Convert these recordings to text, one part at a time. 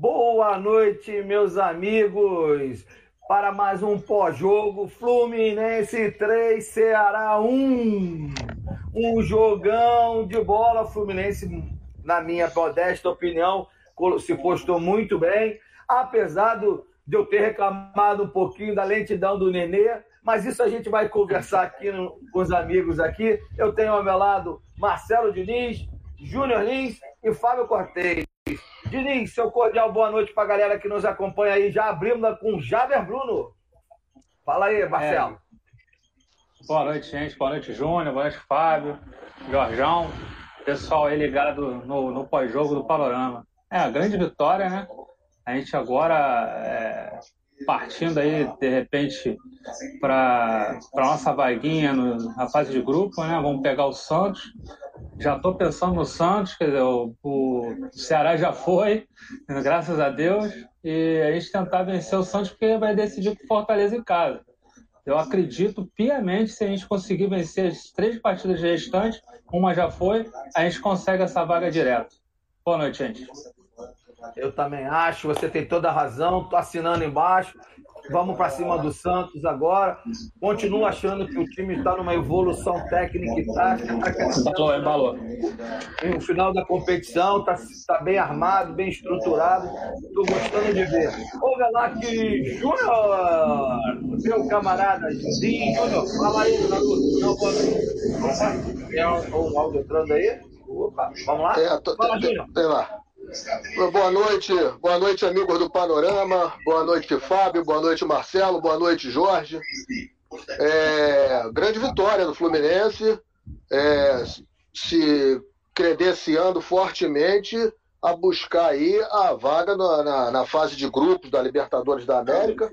Boa noite, meus amigos, para mais um pós-jogo Fluminense 3, Ceará 1. Um jogão de bola. Fluminense, na minha modesta opinião, se postou muito bem, apesar do, de eu ter reclamado um pouquinho da lentidão do Nenê, mas isso a gente vai conversar aqui no, com os amigos aqui. Eu tenho ao meu lado Marcelo Diniz, Júnior Lins e Fábio Cortez. Diniz, seu cordial boa noite para a galera que nos acompanha aí. Já abrimos com Jader Bruno. Fala aí, Marcelo. É. Boa noite, gente. Boa noite, Júnior. Boa noite, Fábio, Jorjão. Pessoal aí ligado no, no pós-jogo do Panorama. É, a grande vitória, né? A gente agora é, partindo aí, de repente, para a nossa vaguinha no, na fase de grupo, né? Vamos pegar o Santos. Já estou pensando no Santos, quer dizer, o, o, Ceará já foi, graças a Deus, e a gente tentar vencer o Santos porque vai decidir com Fortaleza em casa. Eu acredito piamente se a gente conseguir vencer as três partidas restantes, uma já foi, a gente consegue essa vaga direto. Boa noite, gente. Eu também acho, você tem toda a razão, tô assinando embaixo. Vamos para cima do Santos agora. Continuo achando que o time está numa evolução técnica e tática. Tá embalou, No final da competição, está tá bem armado, bem estruturado. Estou gostando de ver. Olha lá que Júnior, meu camarada Zinho Júnior, fala aí, Naruto. Não vou Tem um, um áudio entrando aí? Opa, vamos lá? É, tô, fala, Júnior. Tem lá. Boa noite, boa noite, amigos do Panorama. Boa noite, Fábio. Boa noite, Marcelo. Boa noite, Jorge. É, grande vitória do Fluminense, é, se credenciando fortemente a buscar aí a vaga na, na, na fase de grupos da Libertadores da América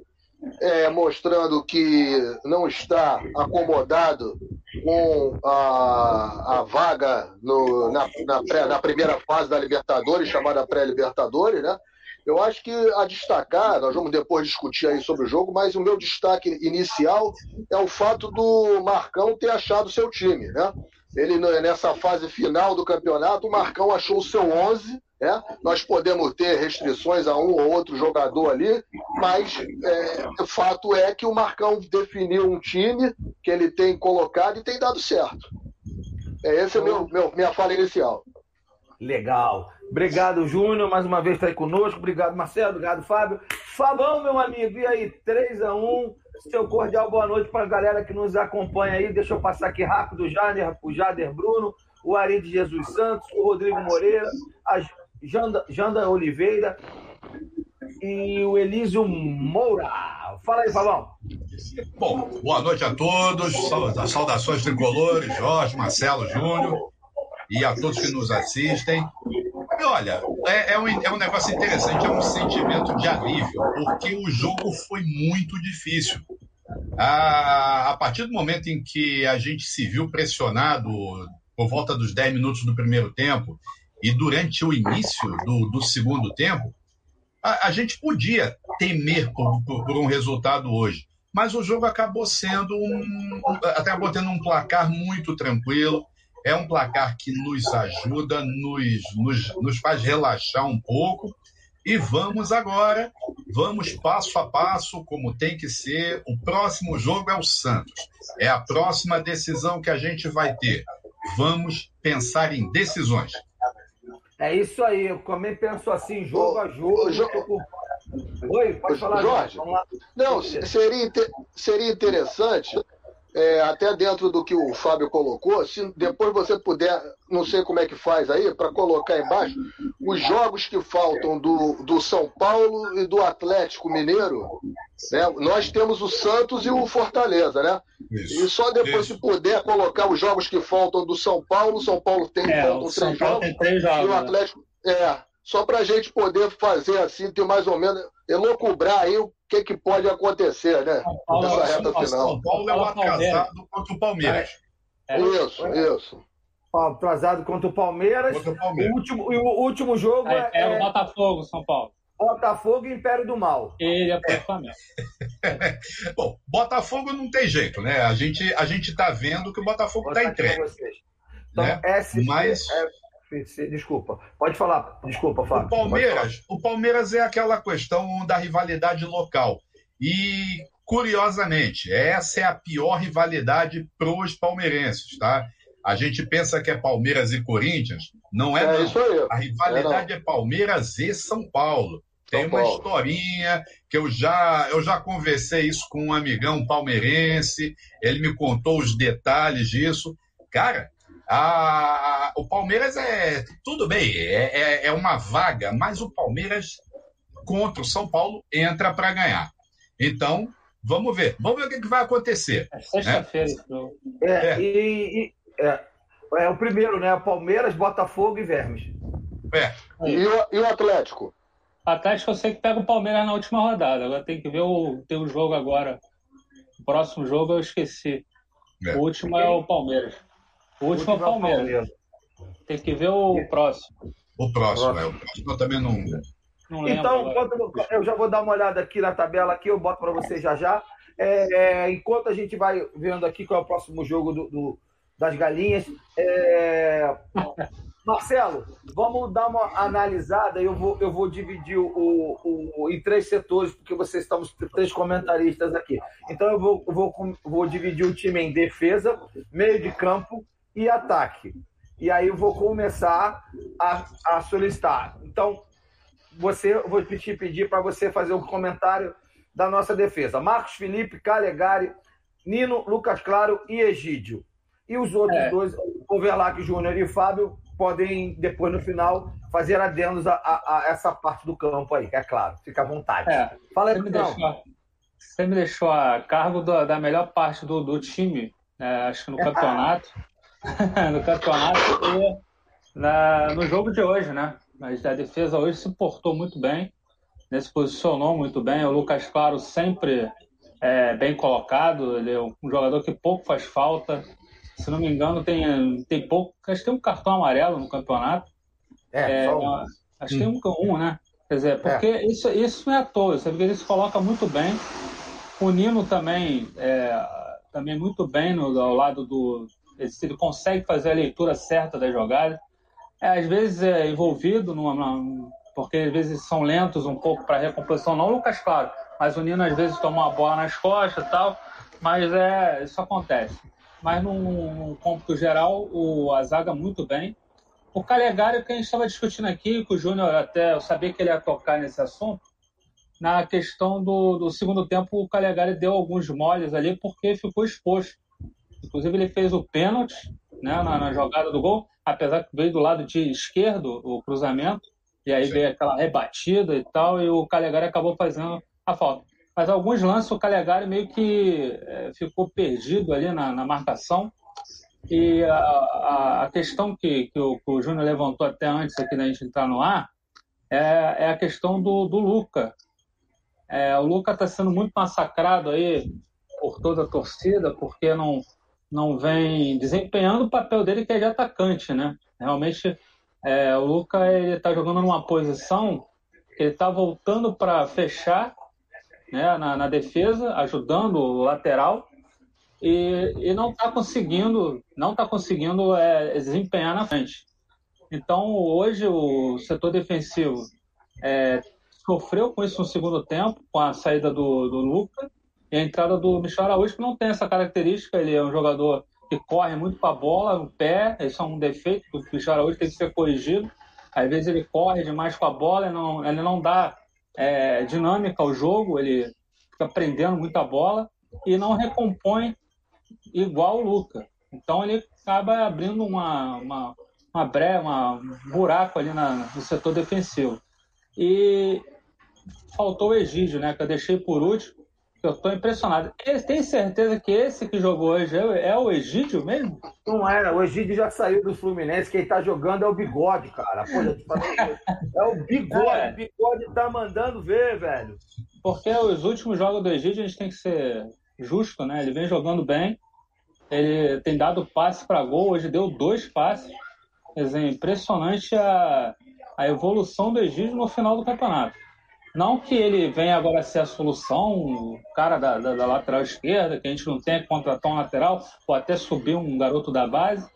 é, mostrando que não está acomodado com a, a vaga no, na, na, pré, na, primeira fase da Libertadores, chamada pré-Libertadores, né? Eu acho que a destacar, nós vamos depois discutir aí sobre o jogo, mas o meu destaque inicial é o fato do Marcão ter achado seu time, né? Ele nessa fase final do campeonato, o Marcão achou o seu 11 é? Nós podemos ter restrições a um ou outro jogador ali, mas é, o fato é que o Marcão definiu um time que ele tem colocado e tem dado certo. É esse é meu, meu minha fala inicial. Legal. Obrigado, Júnior, mais uma vez está aí conosco. Obrigado, Marcelo. Obrigado, Fábio. Fabão, meu amigo. E aí, 3 a 1 Seu cordial boa noite para a galera que nos acompanha aí. Deixa eu passar aqui rápido o Jader, o Jader Bruno, o Ari de Jesus Santos, o Rodrigo Moreira, a Janda, Janda Oliveira e o Elísio Moura. Fala aí, Fabão. Bom, boa noite a todos. Saudações tricolores, Jorge, Marcelo, Júnior e a todos que nos assistem. E olha, é, é, um, é um negócio interessante, é um sentimento de alívio, porque o jogo foi muito difícil. A, a partir do momento em que a gente se viu pressionado por volta dos 10 minutos do primeiro tempo e durante o início do, do segundo tempo, a, a, gente podia temer por, por, por, um resultado hoje. Mas o jogo acabou sendo um. acabou tendo um placar muito tranquilo. É um placar que nos ajuda, nos, nos, nos faz relaxar um pouco. E vamos agora, vamos passo a passo, como tem que ser. O próximo jogo é o Santos. É a próxima decisão que a gente vai ter. Vamos pensar em decisões. É isso aí, eu também penso assim, jogo a jogo. Oi, pode falar, Jorge. Não, seria, seria interessante é, até dentro do que o Fábio colocou, se depois você puder, não sei como é que faz aí, para colocar embaixo, os jogos que faltam do, do São Paulo e do Atlético Mineiro, né? nós temos o Santos e o Fortaleza, né? Isso, e só depois, isso. se puder, colocar os jogos que faltam do São Paulo, São Paulo tem, é, faltam três jogos, três jogos, e o né? Atlético. É, só para a gente poder fazer assim, ter mais ou menos, elocubrar aí o que, que pode acontecer, né? Paulo, nessa reta final. São Paulo é o atrasado contra o Palmeiras. É, isso, é. isso. Atrasado contra o Palmeiras. Contra o, Palmeiras. O, último, o último jogo é, é, é o Botafogo, São Paulo. Botafogo e Império do Mal. Ele é o Flamengo. Bom, Botafogo não tem jeito, né? A gente a gente tá vendo que o Botafogo está entregue. Então, né? Mas... Desculpa. Pode falar. Desculpa, Fábio. O Palmeiras, o Palmeiras é aquela questão da rivalidade local. E, curiosamente, essa é a pior rivalidade para os palmeirenses, tá? A gente pensa que é Palmeiras e Corinthians. Não é, é não. Isso aí. A rivalidade é, é Palmeiras e São Paulo. Tem uma historinha que eu já, eu já conversei isso com um amigão palmeirense, ele me contou os detalhes disso. Cara, a, o Palmeiras é. Tudo bem, é, é, é uma vaga, mas o Palmeiras contra o São Paulo entra para ganhar. Então, vamos ver. Vamos ver o que, que vai acontecer. É sexta-feira. Né? É, é. E, e, é, é o primeiro, né? Palmeiras, Botafogo e Vermes. É. E o, e o Atlético? Atlético eu sei que pega o Palmeiras na última rodada. Agora tem que ver o, tem o jogo agora. O próximo jogo eu esqueci. É. O último é o Palmeiras. O último, o último é o Palmeiras. Palmeiras. Tem que ver o próximo. O próximo, é. O próximo eu também não. não então, enquanto eu já vou dar uma olhada aqui na tabela aqui, eu boto para você já já. É, é, enquanto a gente vai vendo aqui qual é o próximo jogo do, do das galinhas. É... Marcelo, vamos dar uma analisada. Eu vou, eu vou dividir o, o, o, em três setores, porque vocês estamos três comentaristas aqui. Então eu vou, vou, vou dividir o time em defesa, meio de campo e ataque. E aí eu vou começar a, a solicitar. Então, você, eu vou te pedir para você fazer um comentário da nossa defesa. Marcos Felipe, Calegari, Nino, Lucas Claro e Egídio. E os outros é. dois, Overlac Júnior e Fábio, podem, depois no final, fazer adendos a, a, a, essa parte do campo aí, é claro. Fica à vontade. É. Fala aí, você me, deixou, você me deixou a cargo do, da melhor parte do, do time, né, acho que no campeonato. no campeonato e na, no jogo de hoje, né? Mas a defesa hoje se portou muito bem, né, se posicionou muito bem. O Lucas Claro sempre é, bem colocado, ele é um jogador que pouco faz falta, se não me engano, tem, tem pouco. Acho que tem um cartão amarelo no campeonato. É, é um. Acho que tem um, um, né? Quer dizer, é. porque é. isso, isso não é à toa, sabe? Ele se coloca muito bem. O Nino também, é, também muito bem no, ao lado do. Ele, ele consegue fazer a leitura certa da jogada. É, às vezes é envolvido, numa, numa, porque às vezes são lentos um pouco para recomposição, não o Lucas, claro, mas o Nino às vezes toma uma bola nas costas e tal, mas é, isso acontece mas num, num geral, o, a zaga muito bem. O Calegari, que a gente estava discutindo aqui, que o Júnior até, eu sabia que ele ia tocar nesse assunto, na questão do, do segundo tempo, o Calegari deu alguns moles ali porque ficou exposto. Inclusive, ele fez o pênalti né, na, na, jogada do gol, apesar que veio do lado de esquerdo o cruzamento, e aí Sim. veio aquela rebatida e tal, e o Calegari acabou fazendo a falta. Mas alguns lances o Calegari meio que é, ficou perdido ali na, na marcação. E a, a, a questão que, que, o, o Júnior levantou até antes aqui da gente entrar no ar é, é a questão do, do Luca. É, o Luca está sendo muito massacrado aí por toda a torcida, porque não, não vem desempenhando o papel dele que é de atacante, né? Realmente, é, o Luca ele está jogando numa posição que ele está voltando para fechar né, na, na defesa, ajudando o lateral e, e não está conseguindo, não está conseguindo é, desempenhar na frente. Então hoje o setor defensivo é, sofreu com isso no segundo tempo, com a saída do, do Luca e a entrada do Michel Araújo, que não tem essa característica, ele é um jogador que corre muito com a bola no pé, isso é um defeito que o Michel Araújo tem que ser corrigido. Às vezes ele corre demais com a bola, ele não, ele não dá é, dinâmica ao jogo, ele fica prendendo muita bola e não recompõe igual o Luca. Então ele acaba abrindo uma, uma, uma breve, uma, um buraco ali na, no setor defensivo. E faltou o Egídio, né? Que eu deixei por último. Eu estou impressionado. Tem certeza que esse que jogou hoje é, é, o Egídio mesmo? Não é, o Egídio já saiu do Fluminense. Quem está jogando é o Bigode, cara. é o Bigode. É. O Bigode tá mandando ver, velho. Porque os últimos jogos do Egídio a gente tem que ser justo, né? Ele vem jogando bem. Ele tem dado passe para gol. Hoje deu dois passes. Quer dizer, impressionante a, a evolução do Egídio no final do campeonato. Não que ele venha agora ser a solução, o cara da, da, da, lateral esquerda, que a gente não que contratar um lateral, ou até subir um garoto da base.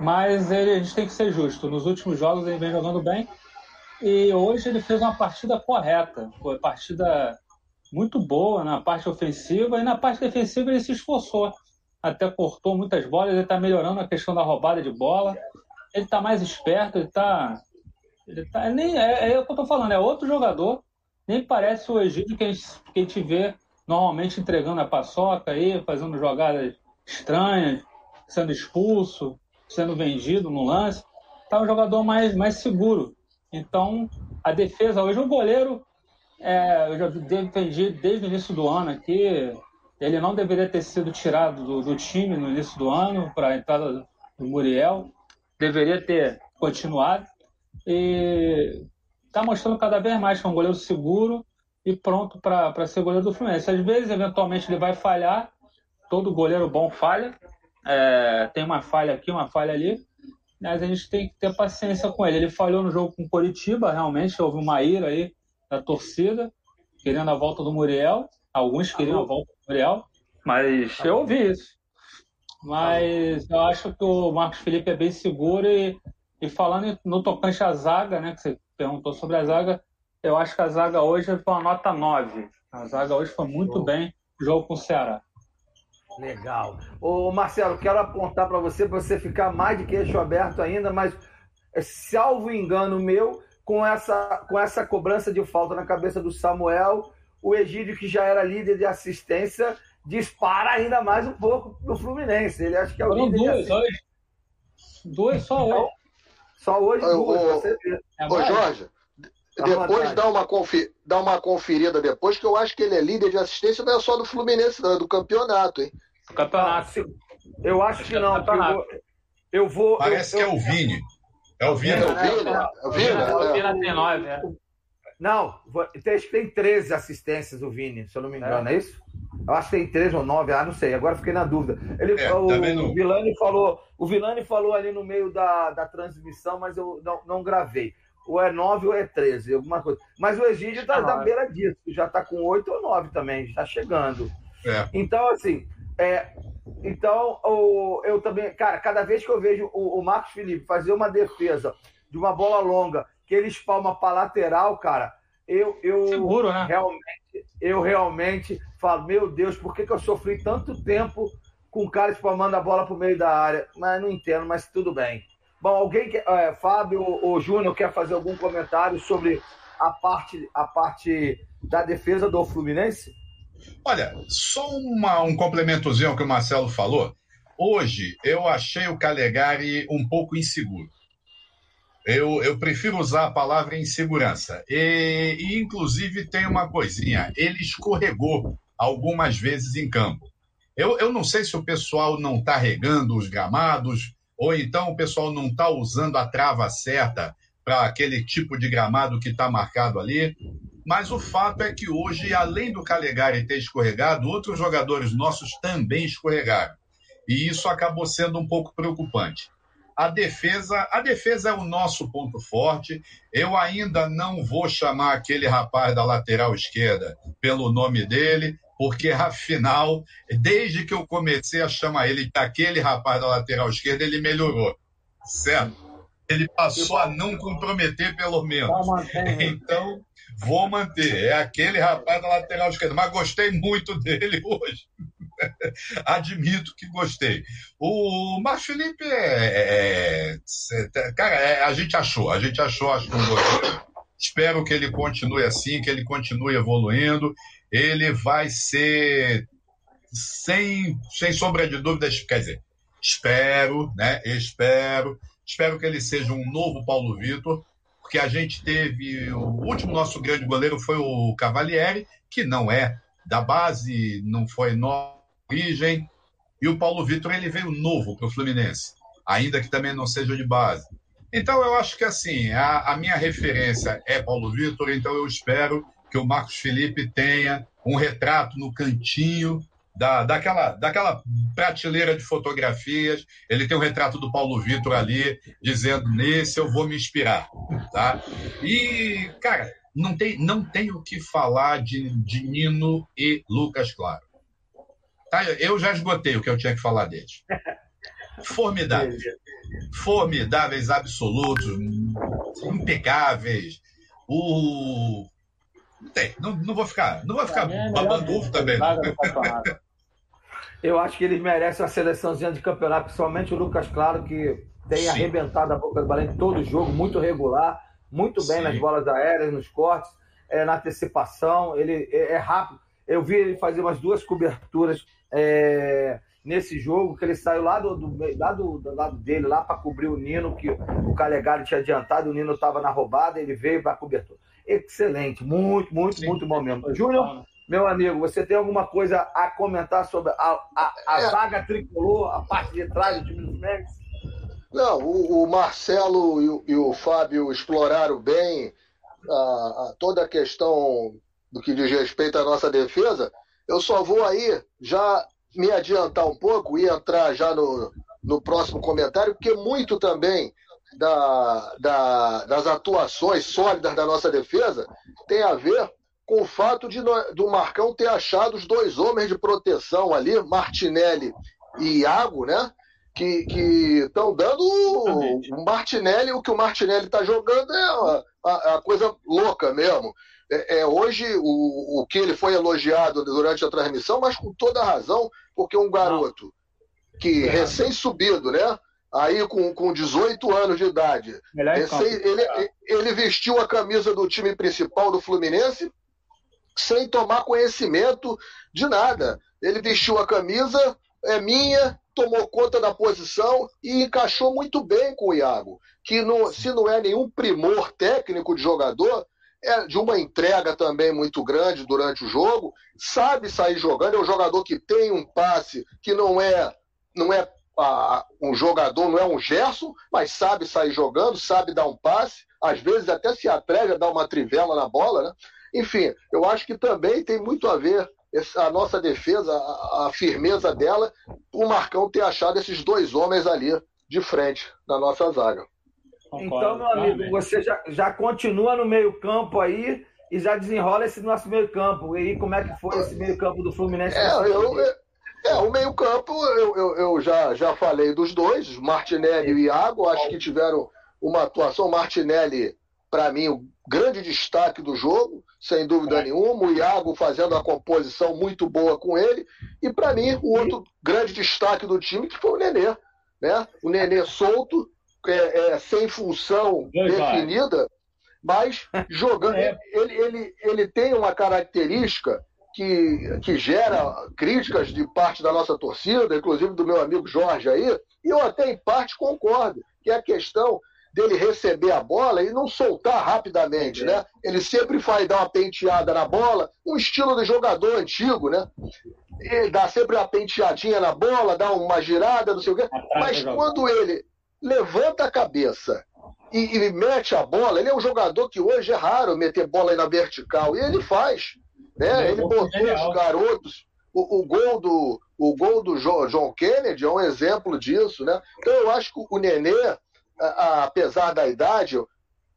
mas ele, a gente tem que ser justo. Nos últimos jogos ele vem jogando bem. E hoje ele fez uma partida correta, foi partida muito boa na parte ofensiva. E na parte defensiva ele se esforçou, até cortou muitas bolas, ele está melhorando a questão da roubada de bola, ele está mais esperto, ele está ele tá, nem, é, é o que eu estou falando, é outro jogador, nem parece o Egídio que a gente, que a gente vê normalmente entregando a paçoca aí, fazendo jogadas estranhas, sendo expulso, sendo vendido no lance. Tá um jogador mais, mais seguro. Então, a defesa hoje, o goleiro, é, eu já defendi desde o início do ano aqui, ele não deveria ter sido tirado do, do time no início do ano para a entrada do Muriel, deveria ter continuado e está mostrando cada vez mais que é um goleiro seguro e pronto para ser goleiro do Fluminense. Às vezes, eventualmente, ele vai falhar, todo goleiro bom falha, é, tem uma falha aqui, uma falha ali, mas a gente tem que ter paciência com ele. Ele falhou no jogo com o Coritiba, realmente, houve uma ira aí da torcida, querendo a volta do Muriel, alguns queriam a volta do Muriel, mas eu ouvi isso. Mas eu acho que o Marcos Felipe é bem seguro e, e falando no tocante à zaga, né, que você perguntou sobre a zaga, eu acho que a zaga hoje foi uma nota 9. A zaga hoje foi muito bem jogo com o Ceará. Legal. Ô, Marcelo, quero apontar para você, para você ficar mais de queixo aberto ainda, mas salvo engano meu, com essa, com essa cobrança de falta na cabeça do Samuel, o Egídio, que já era líder de assistência, dispara ainda mais um pouco no Fluminense. Ele acha que é o Foram líder duas de hoje. Duas só hoje. Só hoje Ô, duas, ô, você vê. É Ô? Jorge, depois dá uma, confi... dá uma conferida depois, que eu acho que ele é líder de assistência, não é só do Fluminense, não, é do campeonato, hein? Campeonato. Eu acho que não. porque Eu vou. Eu vou Parece eu- que é o Vini. É o Vini. É o Vina, é o Vina, O é. Vina tem nove, é. Não, vou- tem, acho que tem 13 assistências o Vini, se eu não me engano, é, isso? Eu acho que tem 13 ou 9, ah, não sei, agora fiquei na dúvida. Ele, É, o, também não. o Vilani falou, o Vilani falou ali no meio da, da transmissão, mas eu não, não gravei. Ou é 9 ou é 13, alguma coisa. Mas o Egídio tá É na nove. beira disso, já tá com 8 ou 9 também, está chegando. É. Então, assim, é, então o, eu também, cara, cada vez que eu vejo o, o Marcos Felipe fazer uma defesa de uma bola longa, que ele espalma para lateral, cara, eu, eu Seguro, né? realmente, eu realmente falo, meu Deus, por que, que eu sofri tanto tempo com o cara espalmando a bola pro meio da área? Mas não entendo, mas tudo bem. Bom, alguém quer, é, Fábio ou Júnior quer fazer algum comentário sobre a parte, a parte da defesa do Fluminense? Olha, só uma- um complementozinho ao que o Marcelo falou. Hoje eu achei o Calegari um pouco inseguro. Eu, eu prefiro usar a palavra insegurança. E, e, inclusive, tem uma coisinha: ele escorregou algumas vezes em campo. Eu, eu não sei se o pessoal não está regando os gramados, ou então o pessoal não está usando a trava certa para aquele tipo de gramado que está marcado ali. Mas o fato é que hoje, além do Calegari ter escorregado, outros jogadores nossos também escorregaram. E isso acabou sendo um pouco preocupante. A defesa, a defesa é o nosso ponto forte. Eu ainda não vou chamar aquele rapaz da lateral esquerda pelo nome dele, porque afinal, desde que eu comecei a chamar ele daquele rapaz da lateral esquerda, ele melhorou. Certo? Ele passou a não comprometer pelo menos. Mantém. Então, vou manter. É aquele rapaz da lateral esquerda. Mas gostei muito dele hoje. Admito que gostei. O Marcos Felipe é. é- é- cara, é- a gente achou. A gente achou, acho que goleiro. Espero que ele continue assim, que ele continue evoluindo. Ele vai ser, sem, sem sombra de dúvidas, quer dizer, espero, né? Espero. Espero que ele seja um novo Paulo Vitor porque a gente teve. O último nosso grande goleiro foi o Cavalieri, que não é da base, não foi nossa origem. E o Paulo Vitor ele veio novo para o Fluminense, ainda que também não seja de base. Então eu acho que assim, a, a minha referência é Paulo Vitor, então eu espero que o Marcos Felipe tenha um retrato no cantinho da, daquela, daquela prateleira de fotografias. Ele tem o retrato do Paulo Vitor ali, dizendo: nesse eu vou me inspirar. Tá? E, cara, não tem, não tem o que falar de, de Nino e Lucas Claro. Tá? Eu já esgotei o que eu tinha que falar deles. formidáveis. Formidáveis, absolutos, impecáveis. O. Tem, não, não vou ficar, não vou ficar é babando ovo também. Eu acho que eles merecem uma seleçãozinha de campeonato, principalmente o Lucas Claro, que tem Sim. arrebentado a boca do balão em todo jogo, muito regular, muito bem Sim. nas bolas aéreas, nos cortes, é, na antecipação, ele é, é, rápido. Eu vi ele fazer umas duas coberturas é, nesse jogo, que ele saiu lá do, do, lá do, do lado dele, lá para cobrir o Nino, que o Calegari tinha adiantado, o Nino estava na roubada, ele veio para cobertura. Excelente, muito, muito, Sim. muito bom mesmo. Júnior, meu amigo, você tem alguma coisa a comentar sobre a, a, a é. zaga tricolor, a parte de trás do time dos Megas? Não, o, o Marcelo e o, e o, Fábio exploraram bem a, a, toda a questão do que diz respeito à nossa defesa. Eu só vou aí já me adiantar um pouco e entrar já no, no próximo comentário, porque muito também da, da, das atuações sólidas da nossa defesa tem a ver com o fato de do Marcão ter achado os dois homens de proteção ali, Martinelli e Iago, né? Que estão dando o Martinelli, o que o Martinelli está jogando é uma, a, a, coisa louca mesmo. É, é, hoje o, o que ele foi elogiado durante a transmissão, mas com toda razão, porque um garoto que recém-subido, né? Aí com, com 18 anos de idade, recém, ele, ele vestiu a camisa do time principal do Fluminense sem tomar conhecimento de nada. Ele vestiu a camisa, é minha, tomou conta da posição e encaixou muito bem com o Iago, que não, se não é nenhum primor técnico de jogador, é de uma entrega também muito grande durante o jogo, sabe sair jogando, é um jogador que tem um passe que não é não é um jogador, não é um Gerson, mas sabe sair jogando, sabe dar um passe, às vezes até se atreve a dar uma trivela na bola, né? Enfim, eu acho que também tem muito a ver a nossa defesa, a, firmeza dela, o Marcão ter achado esses dois homens ali de frente na nossa zaga. Então, meu amigo, você já, já continua no meio-campo aí e já desenrola esse nosso meio-campo. E aí, como é que foi esse meio-campo do Fluminense? É, eu, é o meio-campo, eu, eu, eu, já, já falei dos dois, Martinelli e Iago, acho que tiveram uma atuação. Martinelli, para mim, o grande destaque do jogo sem dúvida é. nenhuma. O Iago fazendo a composição muito boa com ele. E, para mim, o outro grande destaque do time que foi o Nenê. Né? O Nenê solto, é, é sem função definida, mas jogando. É. Ele, ele, ele tem uma característica que, que gera críticas de parte da nossa torcida, inclusive do meu amigo Jorge aí, e eu até em parte concordo, que é a questão dele receber a bola e não soltar rapidamente, né? Ele sempre vai dar uma penteada na bola, um estilo de jogador antigo, né? Ele dá sempre uma penteadinha na bola, dá uma girada, não sei o quê. Mas quando ele levanta a cabeça e, e, mete a bola, ele é um jogador que hoje é raro meter bola aí na vertical, e ele faz. Né? Ele botou os garotos. O, o, gol do, o gol do John Kennedy é um exemplo disso, né? Então eu acho que o Nenê apesar da idade,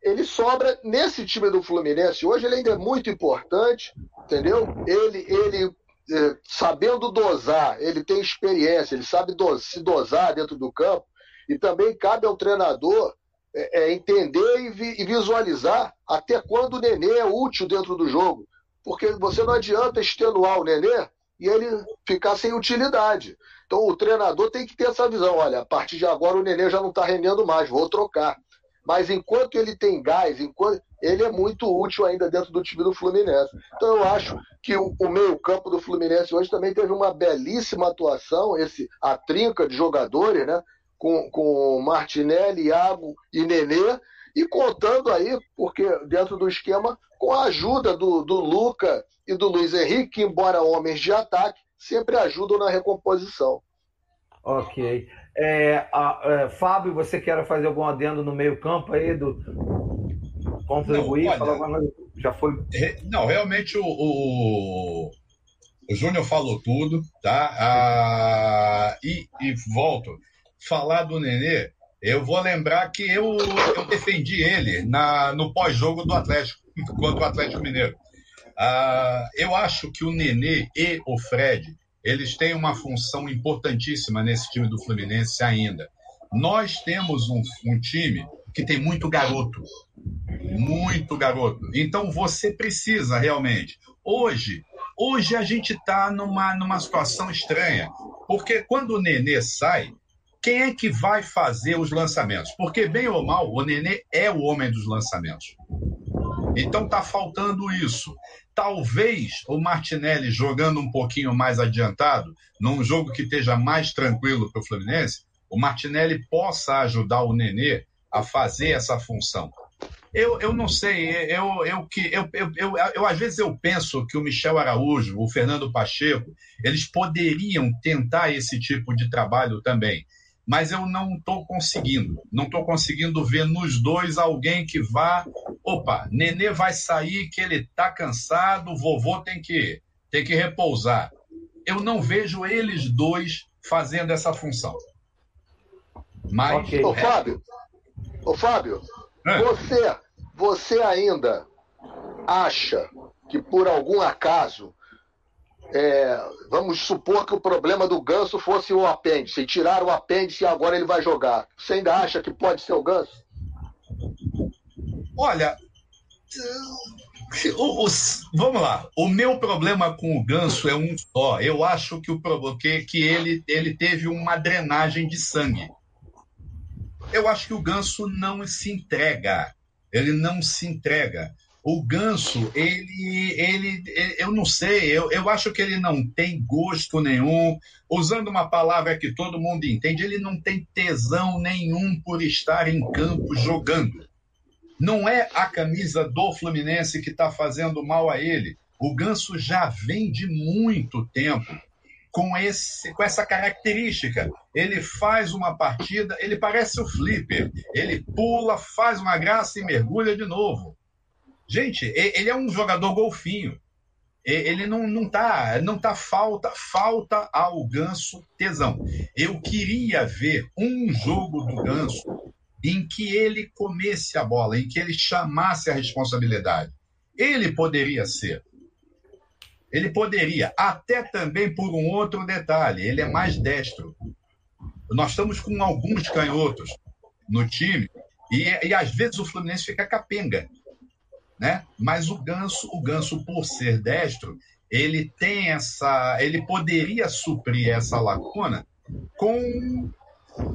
ele sobra nesse time do Fluminense. Hoje ele ainda é muito importante, entendeu? Ele, ele é, sabendo dosar, ele tem experiência, ele sabe do, se dosar dentro do campo. E também cabe ao treinador é, é, entender e, vi, e visualizar até quando o Nenê é útil dentro do jogo. Porque você não adianta extenuar o Nenê e ele ficar sem utilidade. Então o treinador tem que ter essa visão. Olha, a partir de agora o Nenê já não está rendendo mais, vou trocar. Mas enquanto ele tem gás, enquanto ele é muito útil ainda dentro do time do Fluminense. Então eu acho que o, o meio-campo do Fluminense hoje também teve uma belíssima atuação, esse a trinca de jogadores, né? Com, com Martinelli, Iago e Nenê, e contando aí, porque dentro do esquema, com a ajuda do, do Luca e do Luiz Henrique, que, embora homens de ataque, sempre ajudam na recomposição. Ok. É, a, é, Fábio, você quer fazer algum adendo no meio-campo aí do contribuir? Não, olha, já foi. Não, realmente o, o, o Júnior falou tudo, tá? Ah, e, e volto. Falar do Nenê, eu vou lembrar que eu, eu defendi ele na, no pós-jogo do Atlético, contra o Atlético Mineiro. Ah, eu acho que o Nenê e o Fred eles têm uma função importantíssima nesse time do Fluminense ainda. Nós temos um, um time que tem muito garoto. Muito garoto. Então você precisa realmente. Hoje, hoje a gente está numa, numa situação estranha. Porque quando o Nenê sai, quem é que vai fazer os lançamentos? Porque, bem ou mal, o Nenê é o homem dos lançamentos. Então tá faltando isso. Talvez o Martinelli jogando um pouquinho mais adiantado, num jogo que esteja mais tranquilo para o Fluminense, o Martinelli possa ajudar o Nenê a fazer essa função. Eu, eu não sei, eu, eu, que, eu, eu, eu, eu, às vezes eu penso que o Michel Araújo, o Fernando Pacheco, eles poderiam tentar esse tipo de trabalho também. Mas eu não estou conseguindo. Não estou conseguindo ver nos dois alguém que vá. Opa, Nenê vai sair, que ele está cansado, o vovô tem que, tem que repousar. Eu não vejo eles dois fazendo essa função. Mas. Okay. Ô, Fábio, ô, Fábio é. você, você ainda acha que por algum acaso. É, vamos supor que o problema do Ganso fosse o apêndice. Tiraram o apêndice e agora ele vai jogar. Você ainda acha que pode ser o Ganso? Olha, o, o, vamos lá. O meu problema com o Ganso é um só. Eu acho que, o, que, que ele, ele teve uma drenagem de sangue. Eu acho que o Ganso não se entrega. Ele não se entrega. O Ganso, ele, ele, ele, eu não sei, eu, eu acho que ele não tem gosto nenhum. Usando uma palavra que todo mundo entende, ele não tem tesão nenhum por estar em campo jogando. Não é a camisa do Fluminense que está fazendo mal a ele. O Ganso já vem de muito tempo com, esse, com essa característica. Ele faz uma partida, ele parece o flipper. Ele pula, faz uma graça e mergulha de novo. Gente, ele é um jogador golfinho. Ele não, não tá, não tá falta, falta ao Ganso tesão. Eu queria ver um jogo do Ganso em que ele comesse a bola, em que ele chamasse a responsabilidade. Ele poderia ser ele poderia, até também por um outro detalhe, ele é mais destro. Nós estamos com alguns canhotos no time e, e às vezes o Fluminense fica capenga, né? Mas o Ganso, o Ganso por ser destro, ele tem essa, ele poderia suprir essa lacuna com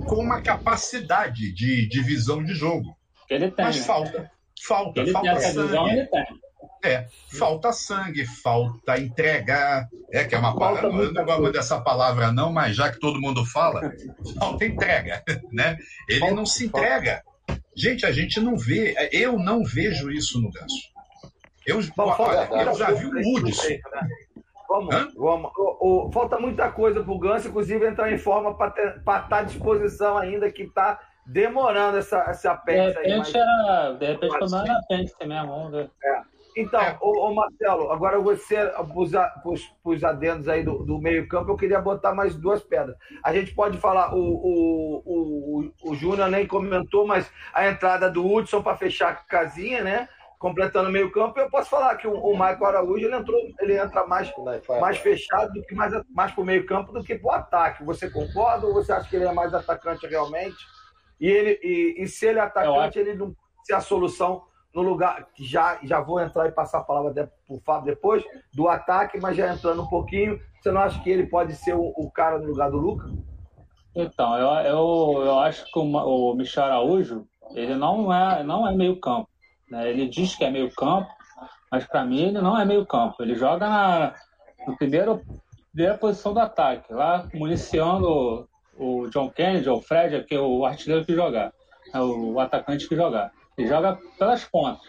com uma capacidade de, de visão de jogo. Ele tem. Mas falta, falta, ele falta tem sangue. Visão, ele tem. É, falta sangue, falta entregar. É que é uma palavra. Eu não gosto dessa palavra, não, mas já que todo mundo fala, falta entrega, né? Ele falta, não se entrega. Falta. Gente, a gente não vê. Eu não vejo isso no Ganso. Eu, Bom, olha, eu já vi o Hudson. Vamos, vamos. O, o, falta muita coisa para o Ganso, inclusive entrar em forma para estar tá à disposição ainda, que está demorando essa, essa apêndice de repente aí. Mas... Era, de repente foi mais apêndice mesmo, vamos ver. É. Então, é. ô, ô, Marcelo, agora você, para os adendos aí do, do meio-campo, eu queria botar mais duas pedras. A gente pode falar, o, o, o, o Júnior nem comentou, mas a entrada do Hudson para fechar a casinha, né? Completando o meio-campo, eu posso falar que o, o Michael Araújo ele, entrou, ele entra mais, mais fechado do que mais, mais para o meio-campo do que para o ataque. Você concorda ou você acha que ele é mais atacante realmente? E, ele, e, e se ele é atacante, ele não se a solução no lugar, já, já vou entrar e passar a palavra para o Fábio depois, do ataque, mas já entrando um pouquinho, você não acha que ele pode ser o, o cara no lugar do Lucas? Então, eu, eu, eu acho que o, o Michel Araújo, ele não é, não é meio campo. Né? Ele diz que é meio campo, mas para mim ele não é meio campo. Ele joga na no primeiro, primeira posição do ataque, lá municiando o John Kennedy, o Fred, que é o artilheiro que jogar, é o atacante que jogar. Ele joga pelas pontas.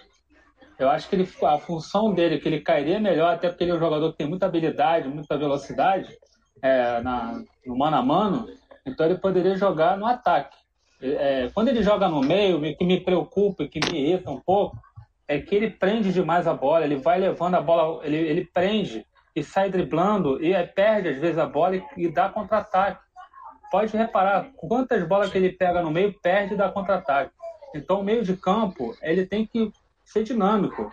Eu acho que ele, a função dele, que ele cairia melhor, até porque ele é um jogador que tem muita habilidade, muita velocidade é, na, no mano a mano, então ele poderia jogar no ataque. É, quando ele joga no meio, o que me preocupa, que me irrita um pouco, é que ele prende demais a bola, ele vai levando a bola, ele, ele prende e sai driblando e perde às vezes a bola e, e dá contra-ataque. Pode reparar quantas bolas que ele pega no meio, perde e dá contra-ataque. Então, o meio de campo, ele tem que ser dinâmico.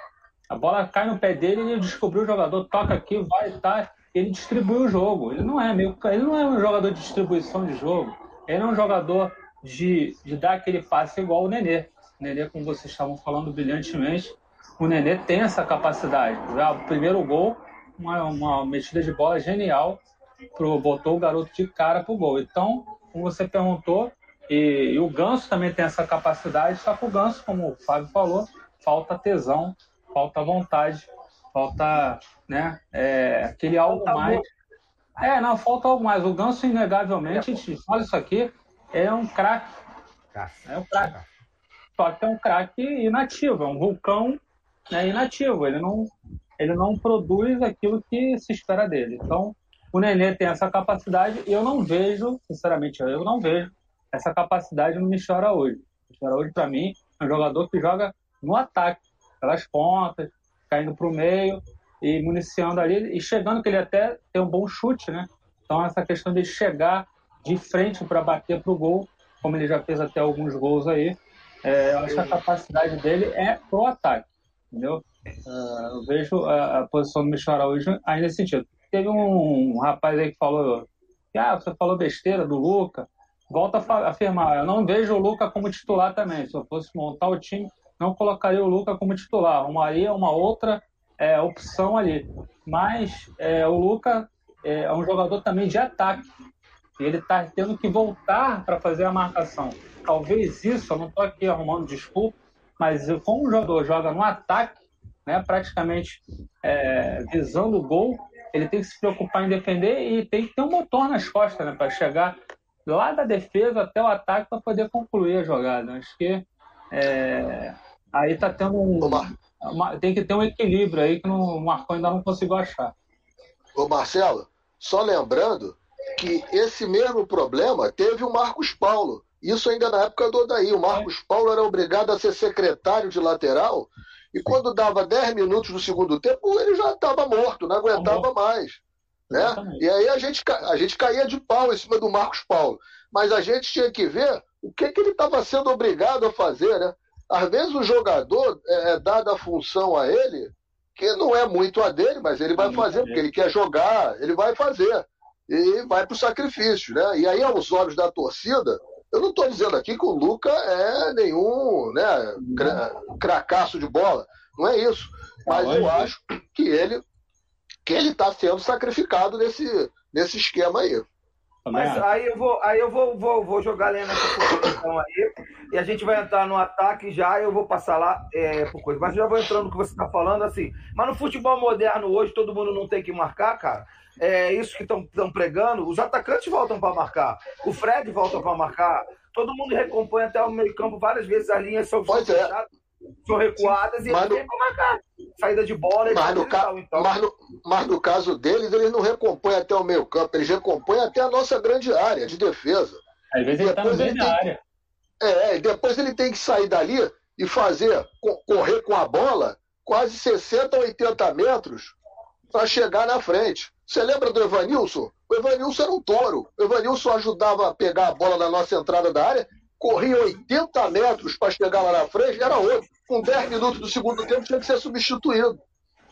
A bola cai no pé dele, ele descobriu o jogador, toca aqui, vai, tá. ele distribui o jogo. Ele não é meio, ele não é um jogador de distribuição de jogo. Ele é um jogador de, de dar aquele passe igual o Nenê. O Nenê, como vocês estavam falando brilhantemente, o Nenê tem essa capacidade. O primeiro gol, uma, uma metida de bola genial, pro, botou o garoto de cara pro gol. Então, como você perguntou, e, e, o Ganso também tem essa capacidade, só que o Ganso, como o Fábio falou, falta tesão, falta vontade, falta né, é, aquele algo mais. É, não, falta algo mais. O Ganso, inegavelmente, olha isso aqui, é um craque. É um craque. Só que é um craque inativo, é um vulcão né, inativo. Ele não, ele não produz aquilo que se espera dele. Então, o Nenê tem essa capacidade e eu não vejo, sinceramente, eu não vejo essa capacidade no Michel Araújo. O Michel Araújo, para mim, é um jogador que joga no ataque, pelas pontas, caindo para o meio e municiando ali e chegando, que ele até tem um bom chute, né? Então, essa questão de chegar de frente para bater para o gol, como ele já fez até alguns gols aí, é, eu acho que a capacidade dele é pro ataque, entendeu? Uh, eu vejo a, a, posição do Michel Araújo aí nesse sentido. Teve um, um rapaz aí que falou que ah, você falou besteira do Luca. Volta a afirmar, eu não vejo o Luca como titular também. Se eu fosse montar o time, não colocaria o Luca como titular. Arrumaria uma outra é, opção ali. Mas é, o Luca é, é um jogador também de ataque. Ele está tendo que voltar para fazer a marcação. Talvez isso, eu não estou aqui arrumando desculpa, mas como o jogador joga no ataque, né, praticamente é, visando o gol, ele tem que se preocupar em defender e tem que ter um motor nas costas né, para chegar lá da defesa até o ataque para poder concluir a jogada. Acho que é, aí está tendo um. Uma, tem que ter um equilíbrio aí que o Marcão ainda não conseguiu achar. Ô Marcelo, só lembrando que esse mesmo problema teve o Marcos Paulo. Isso ainda na época do Odaí. O Marcos Paulo era obrigado a ser secretário de lateral e quando dava 10 minutos do segundo tempo, ele já estava morto, não aguentava mais. Né? E aí a gente, a gente caía de pau em cima do Marcos Paulo. Mas a gente tinha que ver o que, que ele estava sendo obrigado a fazer. Né? Às vezes o jogador é, é dada a função a ele, que não é muito a dele, mas ele vai fazer, porque ele quer jogar, ele vai fazer e vai para o sacrifício, né? E aí, aos olhos da torcida, eu não estou dizendo aqui que o Luca é nenhum né, cracaço de bola, não é isso. Mas eu acho que ele que ele está sendo sacrificado nesse, nesse esquema aí. Mas aí eu vou, aí eu vou, vou, vou jogar ali nessa posição aí, e a gente vai entrar no ataque já, eu vou passar lá é, por coisa. Mas já vou entrando no que você está falando, assim. Mas no futebol moderno hoje, todo mundo não tem que marcar, cara é isso que estão pregando, os atacantes voltam para marcar, o Fred volta para marcar, todo mundo recompõe até o meio campo várias vezes, as linhas são, pois é. São recuadas e mas ele no... marcar. Saída de bola mas no, ca... tal, então. mas, no... mas no caso deles, eles não recompõem até o meio campo, eles recompõem até a nossa grande área de defesa. Às vezes ele está no meio da área. É, depois ele tem que sair dali e fazer, correr com a bola quase 60, 80 metros para chegar na frente. Você lembra do Evanilson? O Evanilson era um touro. O Evanilson ajudava a pegar a bola na nossa entrada da área, corria 80 metros para chegar lá na frente, era outro. Com 10 minutos do segundo tempo tinha que ser substituído.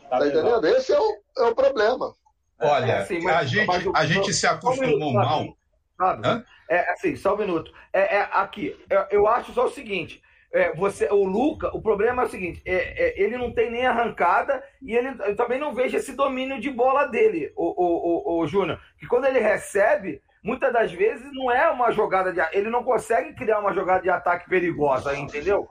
Tá, tá entendendo? Esse é o, é o problema. Olha, é assim, mas, a, gente, mas, a gente se acostumou um mal. Sabe? É assim, só um minuto. É, é aqui, eu, eu acho só o seguinte: é, você, o Luca, o problema é o seguinte: é, é, ele não tem nem arrancada e ele eu também não vejo esse domínio de bola dele, o, o, o, o Júnior. Que quando ele recebe, muitas das vezes não é uma jogada de. Ele não consegue criar uma jogada de ataque perigosa, entendeu?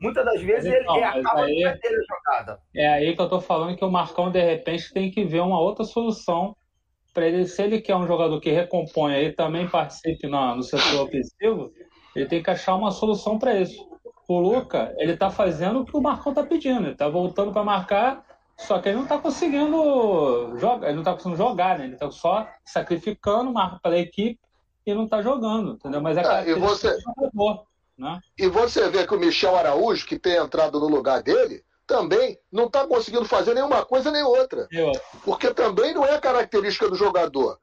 Muitas das vezes então, ele, ele acaba aí, de ter a jogada. É aí que eu tô falando que o Marcão, de repente, tem que ver uma outra solução para ele. Se ele quer um jogador que recomponha e também participe no, no setor ofensivo, ele tem que achar uma solução para isso o Luca, ele tá fazendo o que o Marcão tá pedindo. Ele tá voltando para marcar, só que ele não tá conseguindo jogar, ele não tá conseguindo jogar, né? Ele tá só sacrificando marca pela equipe e não tá jogando, entendeu? Mas é ah, e você jogador, né? E você vê que o Michel Araújo, que tem entrado no lugar dele, também não está conseguindo fazer nenhuma coisa nem outra. Eu... Porque também não é característica do jogador.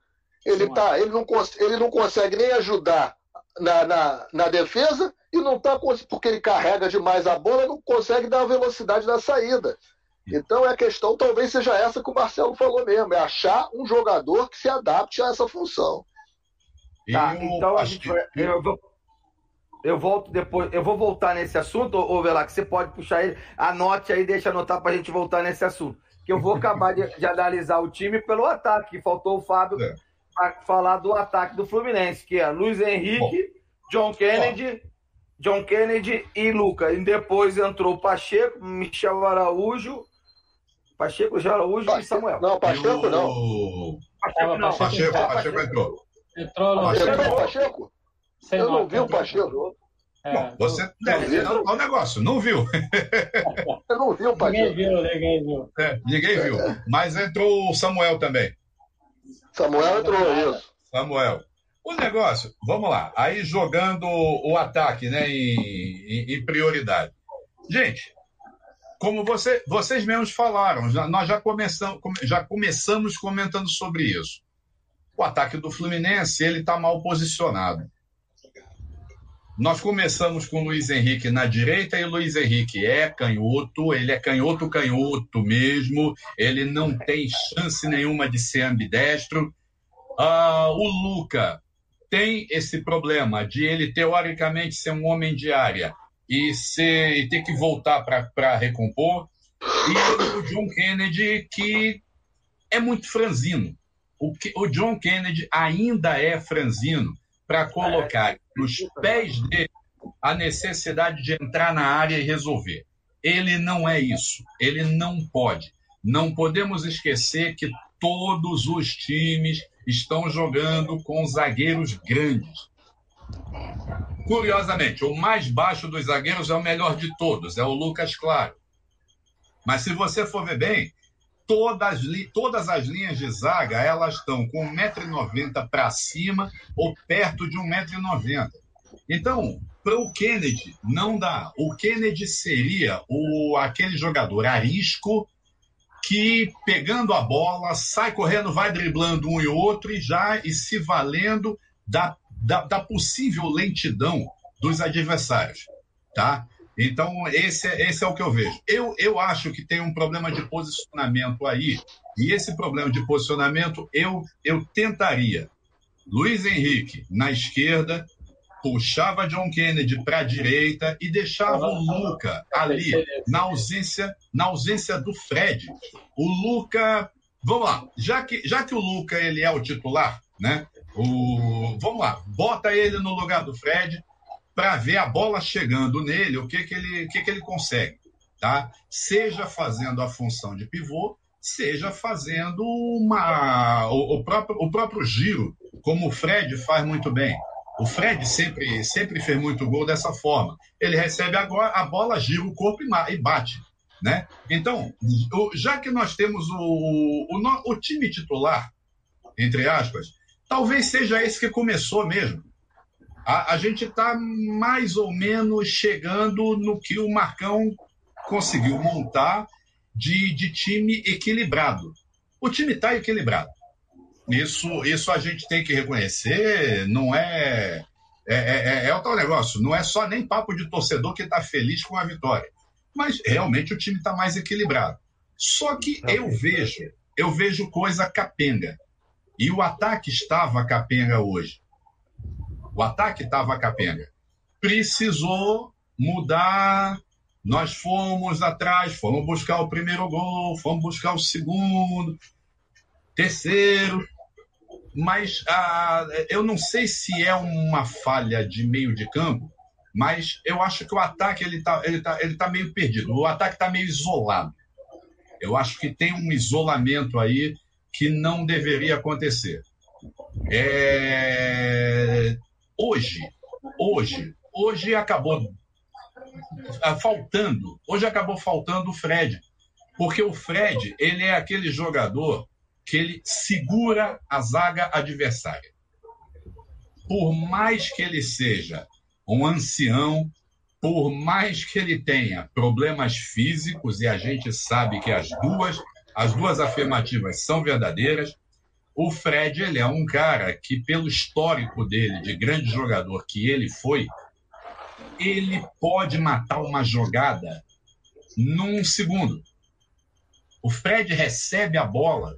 Ele, tá, ele, não, ele não consegue nem ajudar na, na, na defesa e não está porque ele carrega demais a bola, não consegue dar a velocidade da saída. Então a questão talvez seja essa que o Marcelo falou mesmo, é achar um jogador que se adapte a essa função. Tá, então a gente vai, eu, vou, eu volto depois, eu vou voltar nesse assunto, ô que você pode puxar ele, anote aí, deixa anotar para a gente voltar nesse assunto. Que eu vou acabar de, de, analisar o time pelo ataque, que faltou o Fábio é. falar do ataque do Fluminense, que é Luiz Henrique, Bom. John Kennedy, Bom. John Kennedy e Luca. E depois entrou o Pacheco, Michel Araújo, Pacheco, Michel Araújo Pacheco, e Samuel. Não, Pacheco não. Pacheco, não. Pacheco, Pacheco, Pacheco entrou. Entrou no Pacheco. Pacheco? Você eu não vi o Pacheco. É, Bom, você deve ver o negócio, não viu? Eu não vi o Pacheco. Ninguém viu, ninguém viu. É, ninguém viu. Mas entrou o Samuel também. Samuel entrou, isso. Samuel. O negócio, vamos lá, aí jogando o ataque né, em, em, em prioridade. Gente, como você, vocês mesmos falaram, já, nós já começamos, já começamos comentando sobre isso. O ataque do Fluminense ele está mal posicionado. Nós começamos com o Luiz Henrique na direita e o Luiz Henrique é canhoto, ele é canhoto, canhoto mesmo, ele não tem chance nenhuma de ser ambidestro. Ah, o Luca tem esse problema de ele, teoricamente, ser um homem de área e, ser, e ter que voltar para recompor. E o John Kennedy, que é muito franzino. O, o John Kennedy ainda é franzino para colocar nos pés dele a necessidade de entrar na área e resolver. Ele não é isso. Ele não pode. Não podemos esquecer que todos os times estão jogando com zagueiros grandes. Curiosamente, o mais baixo dos zagueiros é o melhor de todos, é o Lucas Claro. Mas se você for ver bem, todas, todas as linhas de zaga elas estão com 1,90m para cima ou perto de 1,90m. Então, para o Kennedy, não dá. O Kennedy seria o, aquele jogador arisco que pegando a bola, sai correndo, vai driblando um e outro e já e se valendo da, da, da possível lentidão dos adversários, tá? Então, esse é, esse é o que eu vejo. Eu, eu acho que tem um problema de posicionamento aí, e esse problema de posicionamento eu, eu tentaria. Luiz Henrique na esquerda, puxava John Kennedy para a direita e deixava o Luca ali, na ausência, na ausência do Fred. O Luca, vamos lá, já que, já que o Luca ele é o titular, né? O, vamos lá, bota ele no lugar do Fred para ver a bola chegando nele, o que, que, ele, que, que ele consegue, tá? Seja fazendo a função de pivô, seja fazendo uma, o, o, próprio, o próprio giro, como o Fred faz muito bem. O Fred sempre, sempre fez muito gol dessa forma. Ele recebe agora a bola, gira o corpo e bate. Né? Então, já que nós temos o, o, o time titular, entre aspas, talvez seja esse que começou mesmo. A, a gente está mais ou menos chegando no que o Marcão conseguiu montar de, de time equilibrado. O time está equilibrado. Isso, isso a gente tem que reconhecer, não é é, é, é, é o tal negócio, não é só nem papo de torcedor que está feliz com a vitória. Mas realmente o time está mais equilibrado. Só que eu vejo, eu vejo coisa capenga. E o ataque estava capenga hoje. O ataque estava capenga. Precisou mudar. Nós fomos atrás, fomos buscar o primeiro gol, fomos buscar o segundo, terceiro, mas ah, eu não sei se é uma falha de meio de campo, mas eu acho que o ataque ele está ele tá, ele tá meio perdido. O ataque está meio isolado. Eu acho que tem um isolamento aí que não deveria acontecer. É... Hoje, hoje, hoje acabou ah, faltando, hoje acabou faltando o Fred, porque o Fred ele é aquele jogador que ele segura a zaga adversária. Por mais que ele seja um ancião, por mais que ele tenha problemas físicos, e a gente sabe que as duas, as duas afirmativas são verdadeiras, o Fred ele é um cara que, pelo histórico dele, de grande jogador que ele foi, ele pode matar uma jogada num segundo. o Fred recebe a bola,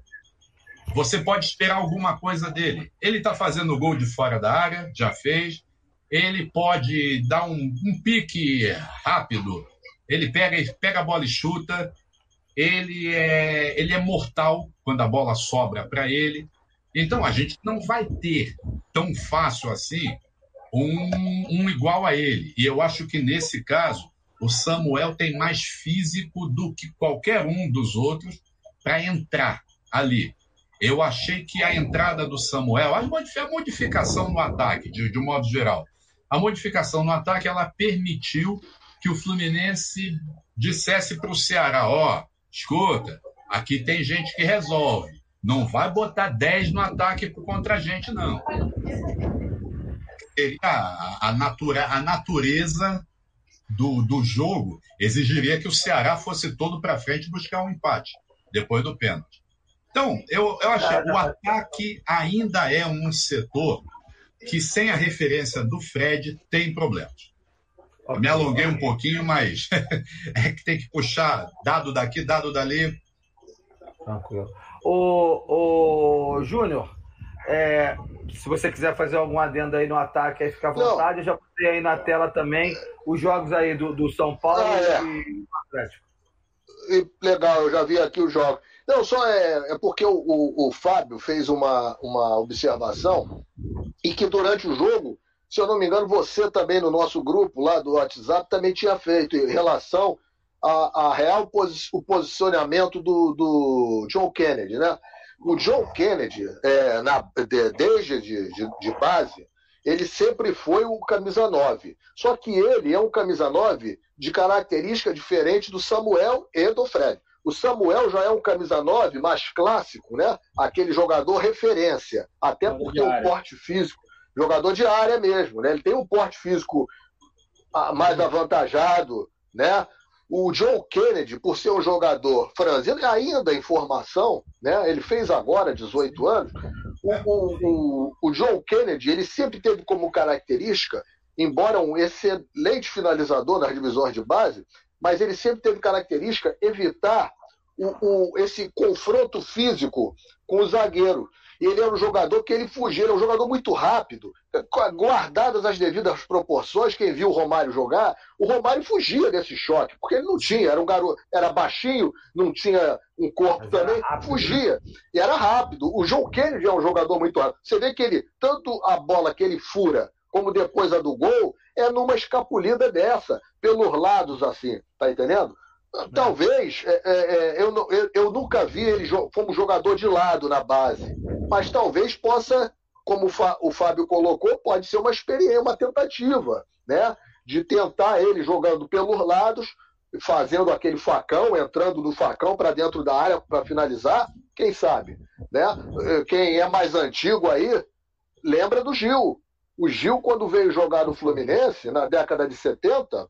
você pode esperar alguma coisa dele. Ele está fazendo gol de fora da área, já fez. Ele pode dar um, um pique rápido. Ele pega, pega a bola e chuta. Ele é, ele é mortal quando a bola sobra para ele. Então a gente não vai ter tão fácil assim um, um igual a ele. E eu acho que nesse caso o Samuel tem mais físico do que qualquer um dos outros para entrar ali. Eu achei que a entrada do Samuel, a modificação no ataque, de, de um modo geral, a modificação no ataque, ela permitiu que o Fluminense dissesse para o Ceará: ó, escuta, aqui tem gente que resolve. Não vai botar 10 no ataque contra a gente, não. A, a, natura, a natureza do, do jogo exigiria que o Ceará fosse todo para frente buscar um empate depois do pênalti. Então, eu, eu achei o ataque ainda é um setor que, sem a referência do Fred, tem problemas. Okay. Me alonguei um pouquinho, mas é que tem que puxar dado daqui, dado dali. Tranquilo. O, o Júnior, é, se você quiser fazer algum adendo aí no ataque, aí fica à vontade. Não. Eu já botei aí na tela também os jogos aí do, do São Paulo ah, é. e do Atlético. Legal, eu já vi aqui os jogos. Não, só é, é porque o, o, o, Fábio fez uma, uma observação e que durante o jogo, se eu não me engano, você também no nosso grupo lá do WhatsApp também tinha feito em relação a, a real posi o posicionamento do, do John Kennedy, né? O John Kennedy, é, na, de, desde de, de, de base, ele sempre foi o camisa 9. Só que ele é um camisa 9 de característica diferente do Samuel e do Fred. O Samuel já é um camisa 9 mais clássico, né? Aquele jogador referência, até porque o porte físico, jogador de área mesmo, né? Ele tem um porte físico ah, mais avantajado, né? O John Kennedy, por ser um jogador franzino, ainda em formação, né? Ele fez agora 18 anos. O, o, o, o John Kennedy, ele sempre teve como característica, embora um excelente finalizador nas divisões de base, mas ele sempre teve característica evitar o, o, esse confronto físico com o zagueiro. E ele era um jogador que ele fugia, era um jogador muito rápido, guardadas as devidas proporções. Quem viu o Romário jogar, o Romário fugia desse choque, porque ele não tinha, era um garoto, era baixinho, não tinha um corpo também, fugia. E era rápido. O João Kennedy é um jogador muito rápido. Você vê que ele, tanto a bola que ele fura, como depois a do gol, é numa escapulida dessa, pelos lados assim, tá entendendo? Talvez, é, é, é, eu, eu, eu, nunca vi ele como jogador de lado na base, mas talvez possa, como o Fábio colocou, pode ser uma experiência, uma tentativa, né? De tentar ele jogando pelos lados, fazendo aquele facão, entrando no facão para dentro da área para finalizar, quem sabe, né? Quem é mais antigo aí, lembra do Gil. O Gil, quando veio jogar no Fluminense, na década de 70,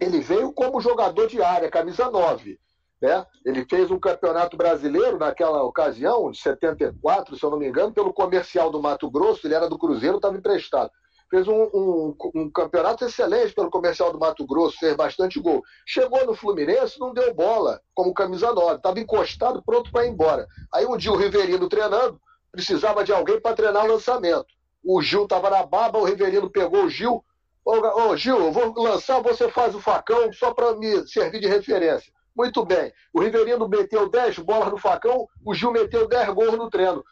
ele veio como jogador de área, camisa 9. Né? Ele fez um campeonato brasileiro naquela ocasião, de 74, se eu não me engano, pelo comercial do Mato Grosso, ele era do Cruzeiro, estava emprestado. Fez um, um, um, campeonato excelente pelo comercial do Mato Grosso, fez bastante gol. Chegou no Fluminense, não deu bola como camisa 9, estava encostado, pronto para ir embora. Aí um dia o Riverino treinando, precisava de alguém para treinar o lançamento. O Gil estava na baba, o Riverino pegou o Gil, Ô, ô, Gil, eu vou lançar, você faz o facão só para me servir de referência. Muito bem. O Riverino meteu 10 bolas no facão, o Gil meteu 10 gols no treino.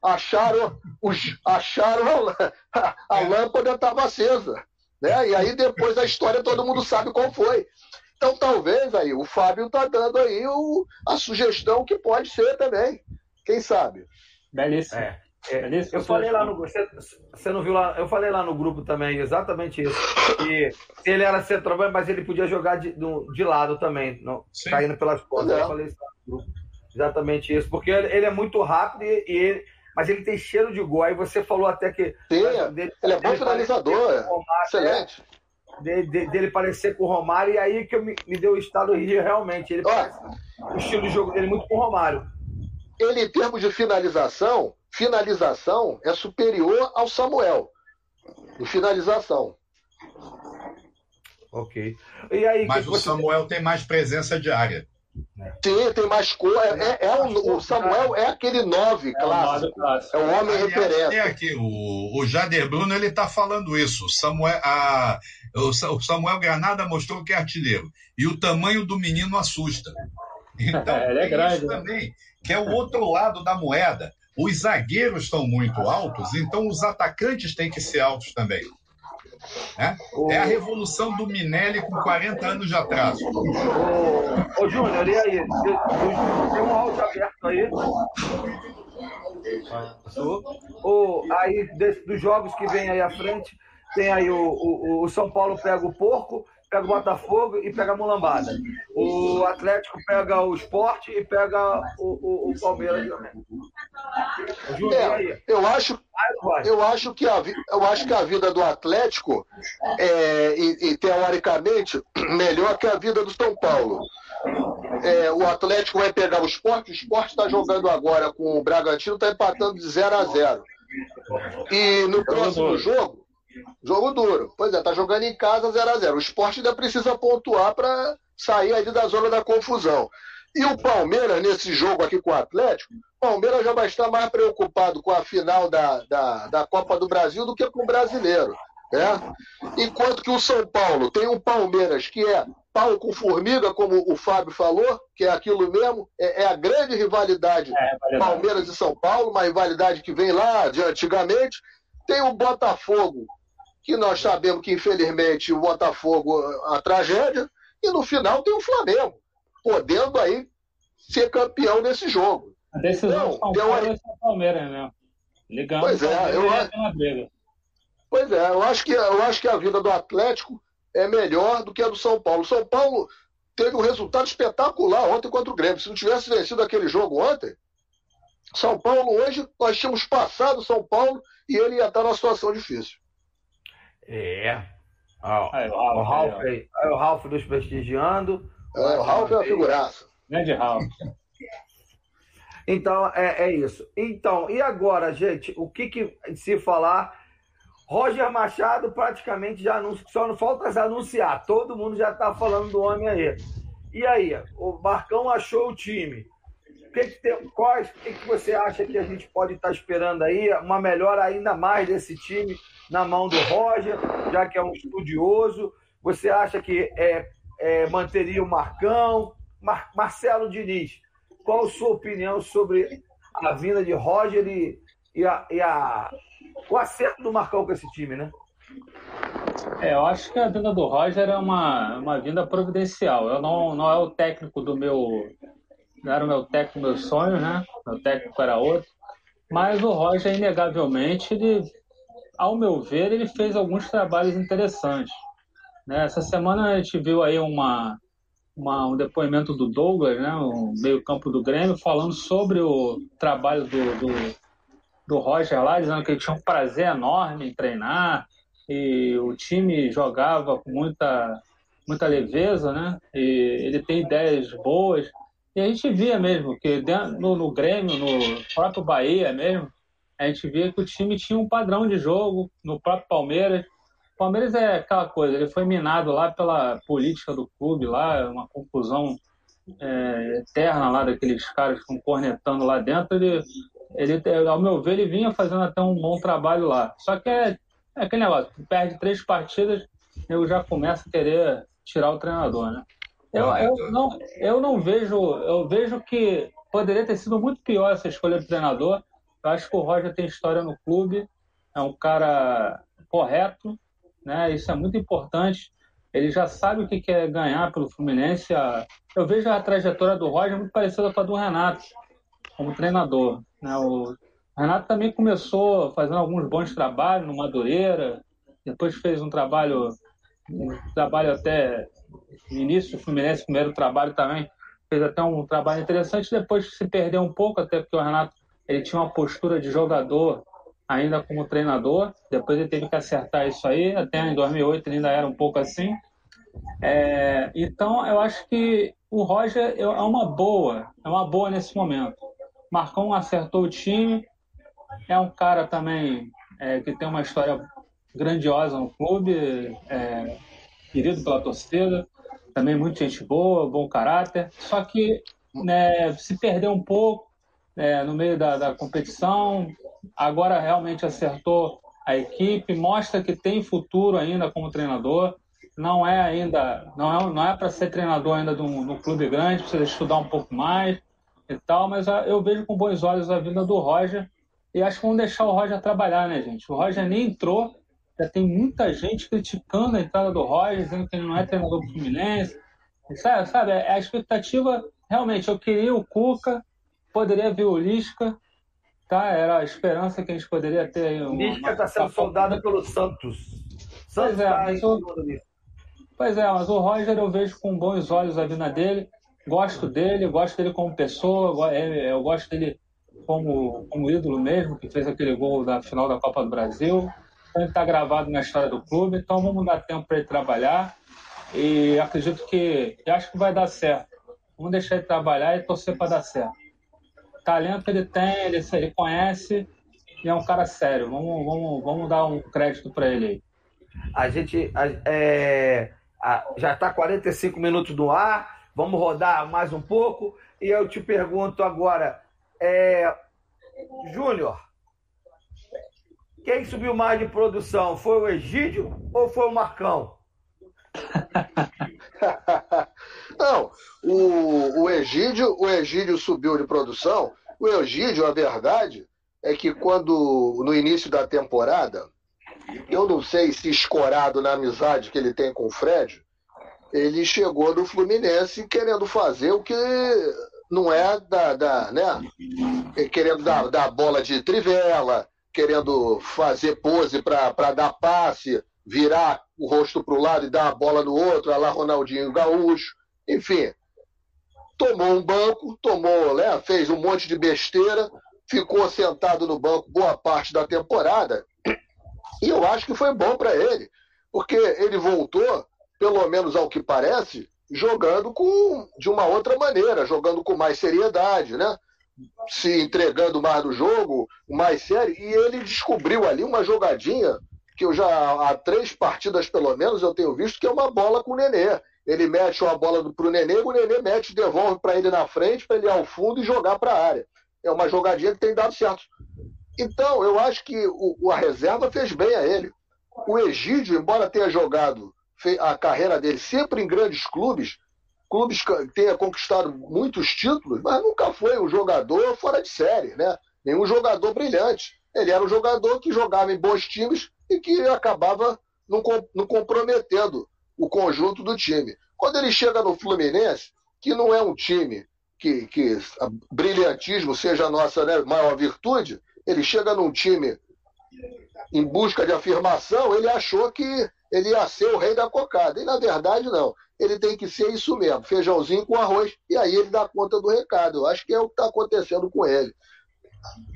Acharam, os, acharam a, a lâmpada estava acesa. Né? E aí depois a história todo mundo sabe qual foi. Então talvez aí o Fábio está dando aí o, a sugestão que pode ser também. Quem sabe? Belíssimo. É. É, eu falei lá no você, você não viu lá? Eu falei lá no grupo também exatamente isso. Que ele era centroavante, mas ele podia jogar de, de lado também, no, caindo pelas costas. Eu falei isso no grupo. Exatamente isso, porque ele, ele é muito rápido e, e ele, mas ele tem cheiro de gol. Aí você falou até que. Sim, dele, ele é bom finalizador, é. Romário, excelente. É, de, de, dele parecer com o Romário, e aí que eu me, me deu o estado Rio realmente. Ele parece, o estilo de jogo dele muito com o Romário. Ele, em termos de finalização, finalização é superior ao Samuel. Em finalização. Ok. E aí, Mas o você... Samuel tem mais presença de área. Sim, tem mais cor. É, é, é o, o, Samuel é aquele nove clássico. É o homem Aliás, referência. Tem aqui, o, o Jader Bruno ele está falando isso. Samuel, a, o, Samuel Granada mostrou que é artilheiro. E o tamanho do menino assusta. Então, é, ele é grande. Isso né? também, que é o outro lado da moeda. Os zagueiros estão muito altos, então os atacantes têm que ser altos também. Né? É a revolução do Minelli com 40 anos de atraso. Ô, ô Júnior, e aí? Tem um áudio aberto aí? Passou. aí, desse, dos jogos que vem aí à frente, tem aí o, o, o São Paulo pega o porco, pega o Botafogo e pega a Mulambada. O Atlético pega o Esporte e pega o, o, o Palmeiras também. É, eu acho, eu acho que a, eu acho que a vida do Atlético é, e, e teoricamente melhor que a vida do São Paulo. É, o Atlético vai pegar o esporte, o esporte está jogando agora com o Bragantino, está empatando de 0 a 0 E no próximo jogo, Jogo duro. Pois é, tá jogando em casa 0 a 0 O esporte ainda precisa pontuar para sair ali da zona da confusão. E o Palmeiras, nesse jogo aqui com o Atlético, o Palmeiras já vai estar mais preocupado com a final da, da, da Copa do Brasil do que com o brasileiro. Né? Enquanto que o São Paulo tem um Palmeiras que é pau com formiga, como o Fábio falou, que é aquilo mesmo, é, é a grande rivalidade é, Palmeiras e São Paulo, uma rivalidade que vem lá de antigamente. Tem o Botafogo, que nós sabemos que, infelizmente, o Botafogo, a tragédia, e no final tem o Flamengo, podendo aí ser campeão desse jogo. A decisão então, São Paulo é Palmeiras mesmo. Ligando pois é, eu, pois é, eu acho, que, eu acho que a vida do Atlético é melhor do que a do São Paulo. São Paulo teve um resultado espetacular ontem contra o Grêmio. Se não tivesse vencido aquele jogo ontem, São Paulo hoje, nós tínhamos passado São Paulo e ele ia estar numa situação difícil. É. Ó, aí, o, o Ralph aí, aí, o Ralph nos prestigiando. É, o Ralph é uma figuraça. Grande Ralph. Então, é, é isso. Então, e agora, gente, o que, que se falar? Roger Machado praticamente já anunciou, só não falta anunciar. Todo mundo já está falando do homem aí. E aí, o Marcão achou o time. Quais, o que, que você acha que a gente pode estar tá esperando aí? Uma melhora ainda mais desse time na mão do Roger, já que é um estudioso? Você acha que é, é, manteria o Marcão? Mar, Marcelo Diniz, qual a sua opinião sobre a vinda de Roger e, e, a, e a, o acerto do Marcão com esse time, né? É, eu acho que a vinda do Roger é uma, uma vinda providencial. Eu não, não é o técnico do meu. Não era o meu técnico, meu sonho, né? Meu técnico era outro. Mas o Roger, inegavelmente, ele ao meu ver, ele fez alguns trabalhos interessantes. Né? Essa semana a gente viu aí uma, uma, um depoimento do Douglas, né, o meio-campo do Grêmio, falando sobre o trabalho do, do, do Roger lá, dizendo que ele tinha um prazer enorme em treinar e o time jogava com muita, muita leveza, né? E ele tem ideias boas. E a gente via mesmo que no, no Grêmio, no próprio Bahia mesmo, a gente via que o time tinha um padrão de jogo no próprio Palmeiras. O Palmeiras é aquela coisa, ele foi minado lá pela política do clube, lá, uma confusão é, eterna lá daqueles caras que estão cornetando lá dentro. Ele, ele, ao meu ver, ele vinha fazendo até um bom trabalho lá. Só que é, é aquele negócio, perde três partidas, eu já começo a querer tirar o treinador, né? Eu, eu, não, eu não vejo, eu vejo que poderia ter sido muito pior essa escolha de treinador. Eu acho que o Roger tem história no clube, é um cara correto, né? Isso é muito importante. Ele já sabe o que quer ganhar pelo Fluminense. Eu vejo a trajetória do Roger muito parecida com a do Renato, como treinador. Né? O Renato também começou fazendo alguns bons trabalhos no Madureira, depois fez um trabalho, um trabalho até no início do Fluminense, primeiro trabalho também, fez até um trabalho interessante, depois se perdeu um pouco, até porque o Renato ele tinha uma postura de jogador ainda como treinador, depois ele teve que acertar isso aí, até em 2008 ele ainda era um pouco assim. É, então eu acho que o Roger é uma boa, é uma boa nesse momento. Marcão acertou o time, é um cara também é, que tem uma história grandiosa no clube, é, querido pela torcida. também muito gente boa, bom caráter, só que né, se perdeu um pouco é, no meio da, da competição, agora realmente acertou a equipe, mostra que tem futuro ainda como treinador, não é ainda, não é, não é para ser treinador ainda de um, de um, clube grande, precisa estudar um pouco mais e tal, mas eu vejo com bons olhos a vinda do Roger e acho que vamos deixar o Roger trabalhar, né, gente? O Roger nem entrou, já tem muita gente criticando a entrada do Roger, dizendo que ele não é treinador do Fluminense. Sabe, sabe, é a expectativa, realmente, eu queria o Cuca, poderia vir o Lisca, tá? Era a esperança que a gente poderia ter. O Lisca está sendo soldado pelo Santos. Santos pois é, tá mas o... pois é, mas o Roger eu vejo com bons olhos a vinda dele. Gosto dele, gosto dele como pessoa, eu gosto dele como, como ídolo mesmo, que fez aquele gol da final da Copa do Brasil. Então, ele está gravado na história do clube, então vamos dar tempo para ele trabalhar. E acredito que, acho que vai dar certo. Vamos deixar ele trabalhar e torcer para dar certo. Talento ele tem, ele, ele conhece e é um cara sério. Vamos, vamos, vamos dar um crédito para ele aí. A gente é, a, já está 45 minutos no ar, vamos rodar mais um pouco. E eu te pergunto agora, é, Júnior, quem subiu mais de produção? Foi o Egídio ou foi o Marcão? Não, o, o, Egídio, o Egídio subiu de produção. O Egídio, a verdade, é que quando, no início da temporada, eu não sei se escorado na amizade que ele tem com o Fred, ele chegou no Fluminense querendo fazer o que não é da, da né? Querendo dar, dar bola de trivela, querendo fazer pose para dar passe, virar o rosto para o lado e dar a bola no outro, lá Ronaldinho Gaúcho, enfim. Tomou um banco, tomou, né, fez um monte de besteira, ficou sentado no banco boa parte da temporada. E eu acho que foi bom para ele, porque ele voltou, pelo menos ao que parece, jogando com de uma outra maneira, jogando com mais seriedade, né? Se entregando mais no jogo, mais sério, e ele descobriu ali uma jogadinha que eu já há três partidas pelo menos eu tenho visto que é uma bola com o Nenê. Ele mete uma bola para o Nenê, o Nenê mete, devolve para ele na frente, para ele ir ao fundo e jogar para a área. É uma jogadinha que tem dado certo. Então, eu acho que o, a reserva fez bem a ele. O Egídio, embora tenha jogado a carreira dele sempre em grandes clubes, clubes tenha conquistado muitos títulos, mas nunca foi um jogador fora de série, né? Nenhum jogador brilhante. Ele era um jogador que jogava em bons times e que acabava não, não comprometendo o conjunto do time. Quando ele chega no Fluminense, que não é um time que, que brilhantismo seja a nossa né, maior virtude, ele chega num time em busca de afirmação, ele achou que ele ia ser o rei da cocada. E na verdade, não ele tem que ser isso mesmo, feijãozinho com arroz, e aí ele dá conta do recado. Eu acho que é o que está acontecendo com ele.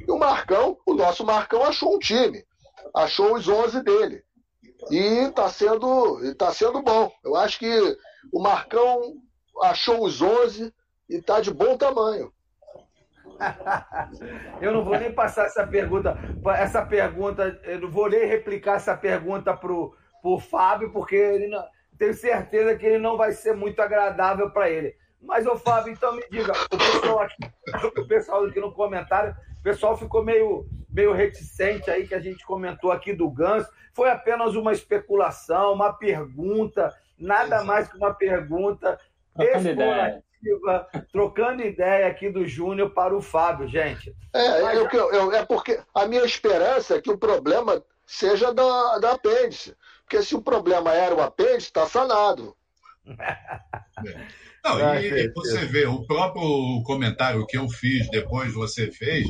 E o Marcão, o nosso Marcão achou um time, achou os 11 dele. E está sendo, tá sendo bom. Eu acho que o Marcão achou os 11 e está de bom tamanho. eu não vou nem passar essa pergunta, essa pergunta, eu não vou nem replicar essa pergunta pro, pro Fábio, porque ele não, tenho certeza que ele não vai ser muito agradável para ele. Mas, ô Fábio, então me diga, o pessoal aqui, o pessoal aqui no comentário, o pessoal ficou meio, meio reticente aí que a gente comentou aqui do Ganso. Foi apenas uma especulação, uma pergunta, nada mais que uma pergunta explorativa, trocando ideia aqui do Júnior para o Fábio, gente. É, Mas... eu, eu, é porque a minha esperança é que o problema seja da, da apêndice. Porque se o problema era o apêndice, está sanado. Não, e, e, você vê, o próprio comentário que eu fiz, depois você fez,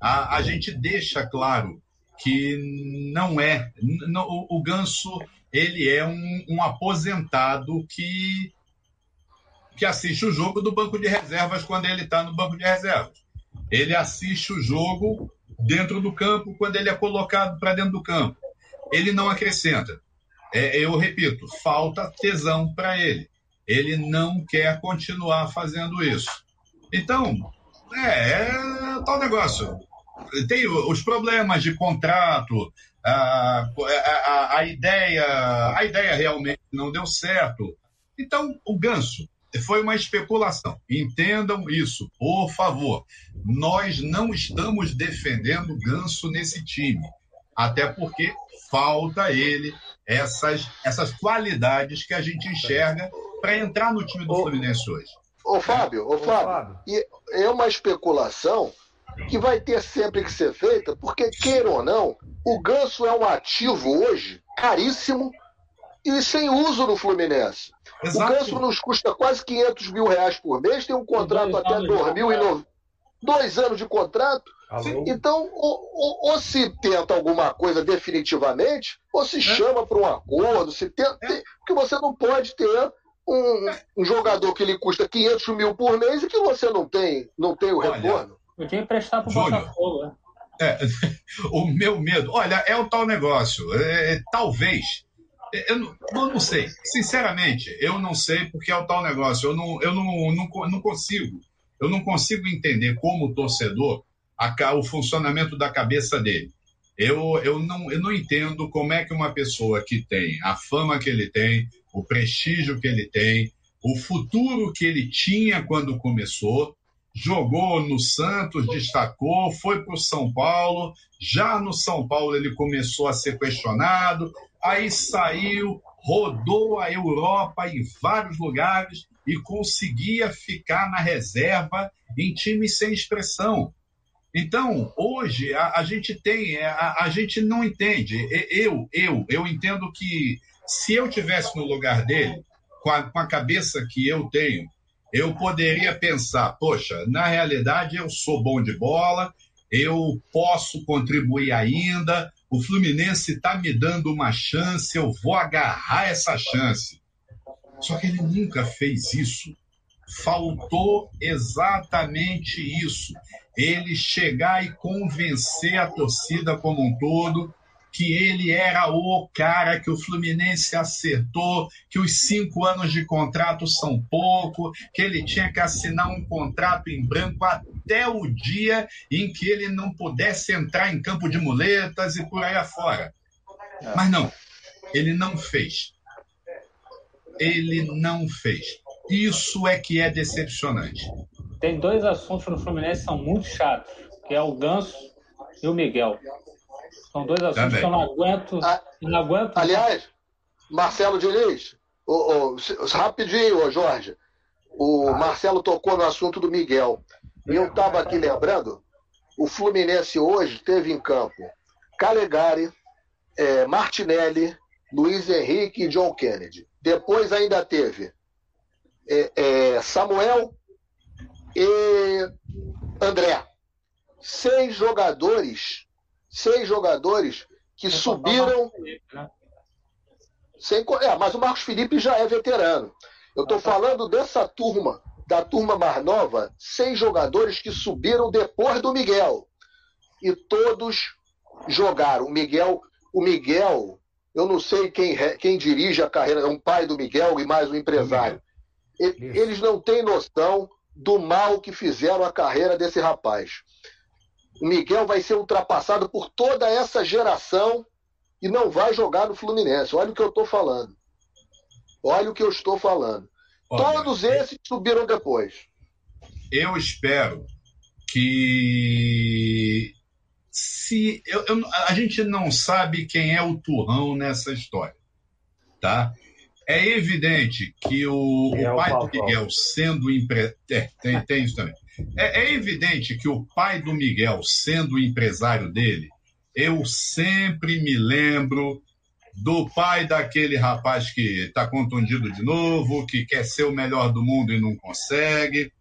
a, a gente deixa claro que não é. Não, o, o Ganso, ele é um, um aposentado que, que assiste o jogo do banco de reservas quando ele está no banco de reservas. Ele assiste o jogo dentro do campo quando ele é colocado para dentro do campo. Ele não acrescenta é, eu repito, falta tesão para ele. Ele não quer continuar fazendo isso. Então, é, é tal negócio. Tem os problemas de contrato, a, a, a, ideia, a ideia realmente não deu certo. Então, o Ganso foi uma especulação. Entendam isso, por favor. Nós não estamos defendendo Ganso nesse time, até porque falta ele essas, essas qualidades que a gente enxerga para entrar no time do Fluminense hoje. Ô Fábio, ô, Fábio, é uma especulação que vai ter sempre que ser feita, porque, queira ou não, o Ganso é um ativo hoje caríssimo e sem uso no Fluminense. Exato. O Ganso nos custa quase 500 mil reais por mês, tem um contrato até 2009. Dois anos de contrato. Alô? Então, ou, ou, ou, se tenta alguma coisa definitivamente, ou se é. chama para um acordo, se tenta, é. porque você não pode ter um, um, jogador que lhe custa 500 mil por mês e que você não tem, não tem o Olha, retorno. Podia emprestar para o Botafogo, né? É, o meu medo, olha, é o tal negócio. É, é talvez eu não, eu não sei. Sinceramente, eu não sei porque é o tal negócio. Eu não, eu não, não, não consigo. Eu não consigo entender como torcedor a, o funcionamento da cabeça dele. Eu, eu, não, eu não entendo como é que uma pessoa que tem a fama que ele tem, o prestígio que ele tem, o futuro que ele tinha quando começou, jogou no Santos, destacou, foi para o São Paulo. Já no São Paulo ele começou a ser questionado, aí saiu, rodou a Europa em vários lugares e conseguia ficar na reserva em times sem expressão. Então, hoje, a, a gente tem, é, a, a, gente não entende. Eu, eu, eu entendo que se eu tivesse no lugar dele, com a, com a cabeça que eu tenho, eu poderia pensar, poxa, na realidade eu sou bom de bola, eu posso contribuir ainda, o Fluminense está me dando uma chance, eu vou agarrar essa chance. Só que ele nunca fez isso. Faltou exatamente isso. Ele chegar e convencer a torcida como um todo que ele era o cara que o Fluminense acertou, que os cinco anos de contrato são pouco, que ele tinha que assinar um contrato em branco até o dia em que ele não pudesse entrar em campo de muletas e por aí afora. Mas não, ele não fez. Ele não fez. Isso é que é decepcionante. Tem dois assuntos no Fluminense que são muito chatos, que é o Ganso e o Miguel. São dois assuntos Também. que eu não aguento. Ah, não aguento. Aliás, Marcelo Diniz, o, o, rapidinho, Jorge. O ah. Marcelo tocou no assunto do Miguel. E eu estava aqui lembrando, o Fluminense hoje teve em campo Calegari, é, Martinelli, Luiz Henrique e John Kennedy. Depois ainda teve é, é, Samuel e André. Seis jogadores seis jogadores que subiram. Né? Sem, é, mas o Marcos Felipe já é veterano. Eu estou falando dessa turma, da turma mais nova, seis jogadores que subiram depois do Miguel. E todos jogaram. O Miguel, o Miguel, eu não sei quem, quem dirige a carreira, é um pai do Miguel e mais um empresário. Eles não têm noção do mal que fizeram a carreira desse rapaz o Miguel vai ser ultrapassado por toda essa geração e não vai jogar no Fluminense. Olha o que eu estou falando. Olha o que eu estou falando. Olha, Todos esses subiram depois. Eu espero que se eu, eu, a gente não sabe quem é o turrão nessa história, tá? É evidente que o, o pai do Miguel sendo empre... é, tem, tem isso também. É, é evidente que o pai do Miguel, sendo empresário dele, eu sempre me lembro do pai daquele rapaz que está contundido de novo, que quer ser o melhor do mundo e não consegue.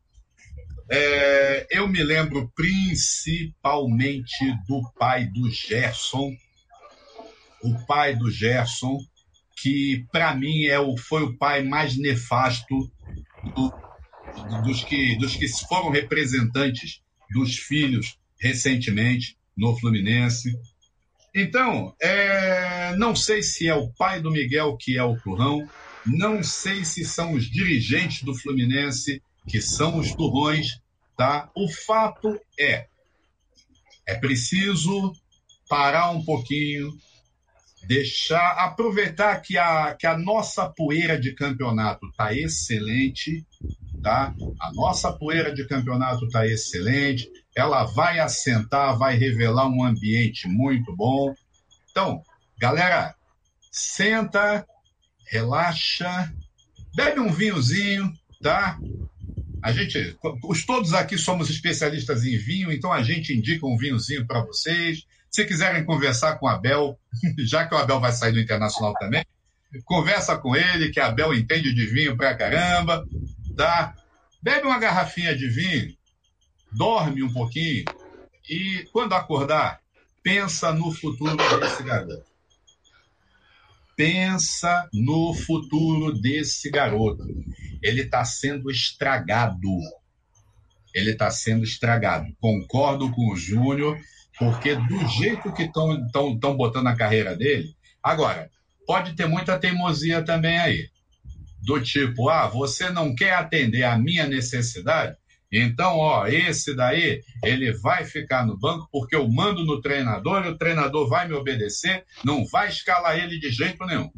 É, eu me lembro principalmente do pai do Gerson, o pai do Gerson, que para mim é o, foi o pai mais nefasto do, dos que, dos que foram representantes dos filhos recentemente no Fluminense. Então, é, não sei se é o pai do Miguel que é o turrão, não sei se são os dirigentes do Fluminense que são os turrões, tá? O fato é, é preciso parar um pouquinho, deixar, aproveitar que a, que a nossa poeira de campeonato está excelente, tá? A nossa poeira de campeonato está excelente, ela vai assentar, vai revelar um ambiente muito bom. Então, galera, senta, relaxa, bebe um vinhozinho, tá? A gente, os todos aqui somos especialistas em vinho, então a gente indica um vinhozinho para vocês. Se quiserem conversar com o Abel, já que o Abel vai sair do Internacional também, conversa com ele, que Abel entende de vinho pra caramba, tá? Bebe uma garrafinha de vinho, dorme um pouquinho e quando acordar, pensa no futuro desse garoto. Pensa no futuro desse garoto. Ele está sendo estragado. Ele está sendo estragado. Concordo com o Júnior porque do jeito que estão botando a carreira dele, agora, pode ter muita teimosia também aí. Do tipo, ah, você não quer atender a minha necessidade? Então, ó, esse daí, ele vai ficar no banco porque eu mando no treinador e o treinador vai me obedecer, não vai escalar ele de jeito nenhum.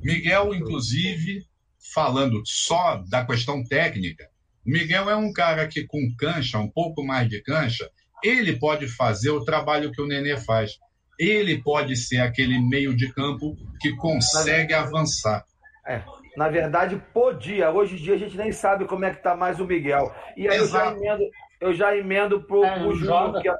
Miguel, inclusive, falando só da questão técnica, Miguel é um cara que com cancha, um pouco mais de cancha, ele pode fazer o trabalho que o Nenê faz. Ele pode ser aquele meio de campo que consegue avançar. É, na verdade, podia. Hoje em dia a gente nem sabe como é que está mais o Miguel. E aí eu já emendo, eu já emendo pro, é, pro Júnior. Que, é,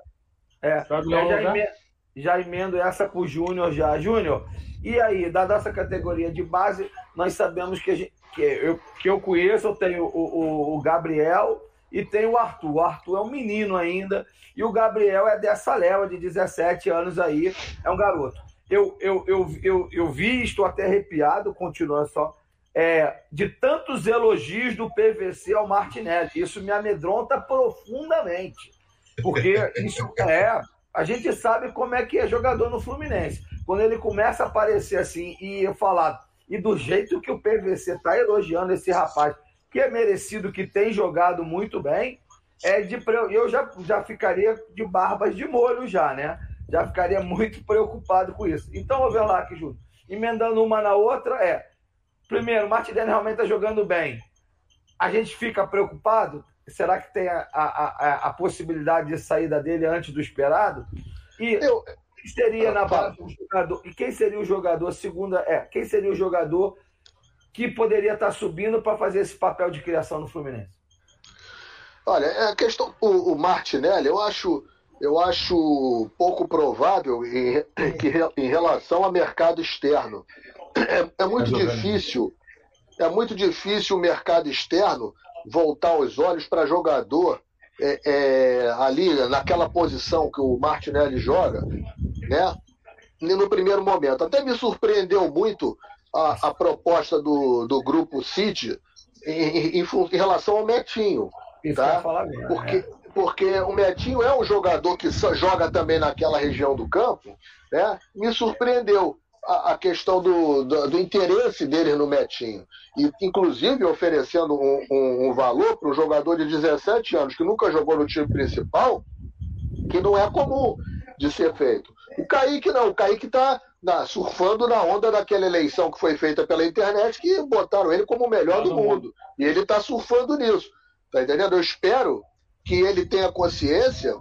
é eu já, emendo, já emendo essa pro Júnior já. Júnior, e aí, da nossa categoria de base, nós sabemos que, gente, que, eu, que eu conheço, eu tenho o, o, o Gabriel, e tem o Arthur. O Arthur é um menino ainda e o Gabriel é dessa leva de 17 anos aí, é um garoto. Eu, eu, eu, eu, eu vi, estou até arrepiado, continuando só, é, de tantos elogios do PVC ao Martinelli. Isso me amedronta profundamente. Porque isso é. A gente sabe como é que é jogador no Fluminense. Quando ele começa a aparecer assim e eu falar, e do jeito que o PVC está elogiando esse rapaz, que é merecido, que tem jogado muito bem, é de eu já, já ficaria de barbas de molho já, né? Já ficaria muito preocupado com isso. Então, vou ver lá aqui, Júlio. Emendando uma na outra, é. Primeiro, o Martinelli realmente está jogando bem. A gente fica preocupado? Será que tem a, a, a, a possibilidade de saída dele antes do esperado? E eu... quem seria na base do jogador? E quem seria o jogador? Segunda é, quem seria o jogador que poderia estar subindo para fazer esse papel de criação no Fluminense? Olha, é a questão o, o Martinelli, eu acho, eu acho pouco provável em, que, em relação ao mercado externo. É, é muito difícil, é muito difícil o mercado externo voltar os olhos para jogador é, é, ali naquela posição que o Martinelli joga, né? No primeiro momento. Até me surpreendeu muito a, a proposta do, do grupo City em, em, em relação ao Metinho. Tá? porque, é. porque o Metinho é um jogador que joga também naquela região do campo. Né? Me surpreendeu a, a questão do, do, do, interesse dele no Metinho. E, inclusive, oferecendo um, um, um valor para um jogador de 17 anos que nunca jogou no time principal, que não é comum de ser feito. O Kaique não, o Kaique está na, surfando na onda daquela eleição que foi feita pela internet, que botaram ele como o melhor do mundo. E ele está surfando nisso. Tá entendendo? Eu espero que ele tenha consciência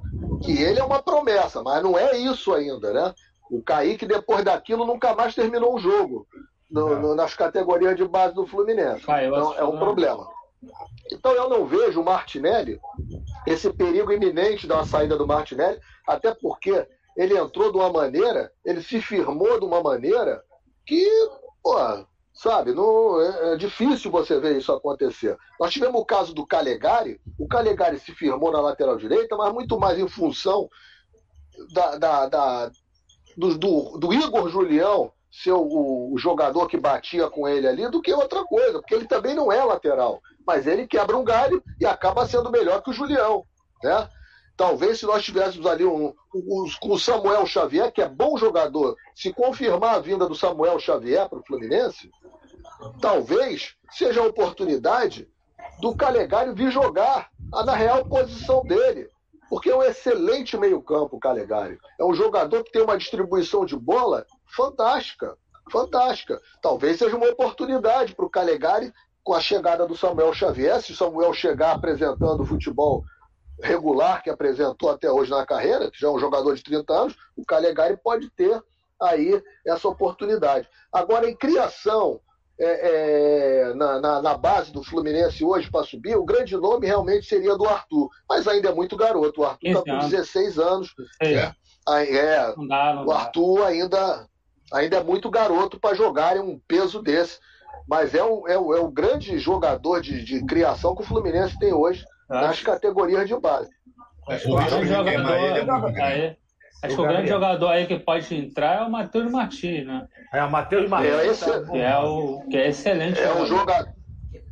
que ele é uma promessa, mas não é isso ainda, né? O Kaique, depois daquilo, nunca mais terminou um jogo no, no, nas categorias de base do Fluminense. Ah, então, é um problema. Então eu não vejo o Martinelli, esse perigo iminente da saída do Martinelli, até porque ele entrou de uma maneira, ele se firmou de uma maneira que, pô, sabe, não, é, é difícil você ver isso acontecer. Nós tivemos o caso do Calegari, o Calegari se firmou na lateral direita, mas muito mais em função da, da, da do, do, do, Igor Julião ser o, o, jogador que batia com ele ali do que outra coisa, porque ele também não é lateral, mas ele quebra um galho e acaba sendo melhor que o Julião, né? Talvez se nós tivéssemos ali um, um, o Samuel Xavier, que é bom jogador, se confirmar a vinda do Samuel Xavier para o Fluminense, talvez seja a oportunidade do Calegari vir jogar na real posição dele. Porque é um excelente meio-campo, o Calegari. É um jogador que tem uma distribuição de bola fantástica. Fantástica. Talvez seja uma oportunidade para o Calegari com a chegada do Samuel Xavier. Se o Samuel chegar apresentando futebol regular que apresentou até hoje na carreira, que já é um jogador de 30 anos, o Calegari pode ter aí essa oportunidade. Agora, em criação, é, é, na, na, na, base do Fluminense hoje para subir, o grande nome realmente seria do Arthur. Mas ainda é muito garoto. O Arthur está com 16 anos. É, é, não dá, não o Arthur ainda, ainda é muito garoto para jogar em um peso desse. Mas é o, é o, é o grande jogador de, de criação que o Fluminense tem hoje nas categorias de base. É, o grande jogador, aí, Acho que o grande jogador aí que pode entrar é o Matheus Martins, né? É o Matheus Martins. É, esse, que, é o, que é excelente. É um, jogador,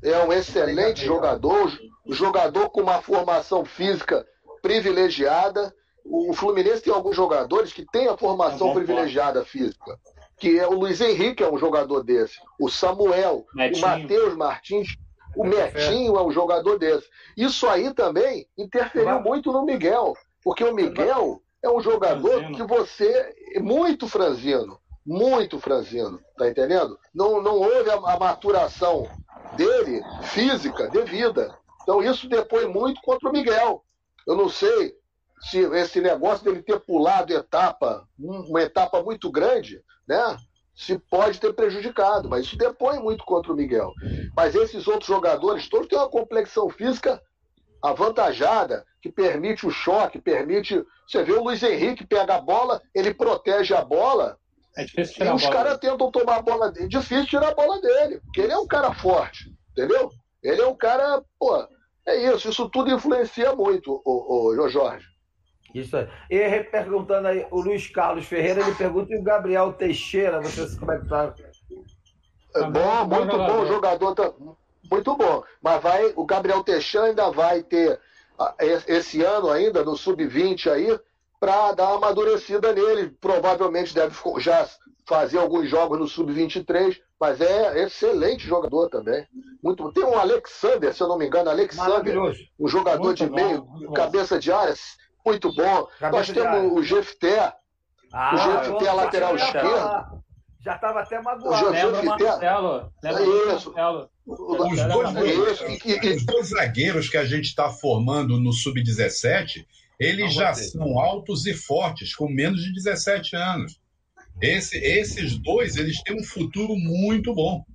é um excelente jogador, jogador com uma formação física privilegiada. O Fluminense tem alguns jogadores que têm a formação é privilegiada física. Que é o Luiz Henrique, é um jogador desse. O Samuel, Netinho. o Matheus Martins, o Metinho é um jogador desse. Isso aí também interferiu muito no Miguel. Porque o Miguel é um jogador franzino. que você. Muito franzino. Muito franzino. Tá entendendo? Não, não houve a, a maturação dele, física, devida. Então isso depõe muito contra o Miguel. Eu não sei se esse negócio dele ter pulado etapa, uma etapa muito grande, né? Se pode ter prejudicado, mas isso depõe muito contra o Miguel. Mas esses outros jogadores todos têm uma complexão física avantajada, que permite o choque, permite. Você vê o Luiz Henrique pega a bola, ele protege a bola. É difícil tirar e os caras tentam tomar a bola dele. Difícil tirar a bola dele, porque ele é um cara forte, entendeu? Ele é um cara, pô, é isso, isso tudo influencia muito, o, o Jorge. Isso aí. E perguntando aí, o Luiz Carlos Ferreira, ele pergunta e o Gabriel Teixeira, não sei como é que tá. É bom, muito bom jogador. Tá, muito bom. Mas vai, o Gabriel Teixeira ainda vai ter esse ano ainda, no sub-20 aí, para dar uma amadurecida nele. Provavelmente deve já fazer alguns jogos no sub-23, mas é excelente jogador também. Muito, tem um Alexander, se eu não me engano, Alexander, um jogador muito de bom, meio, cabeça de área, muito bom. Cabeça Nós temos o Jefté, ah, o Jefté lateral esquerdo. Já estava até magoado. Lembra o Marcelo. Lembra é isso. Marcelo. Os dois, os dois zagueiros que a gente está formando no Sub-17, eles já são altos e fortes, com menos de 17 anos. Esse, esses dois, eles têm um futuro muito bom.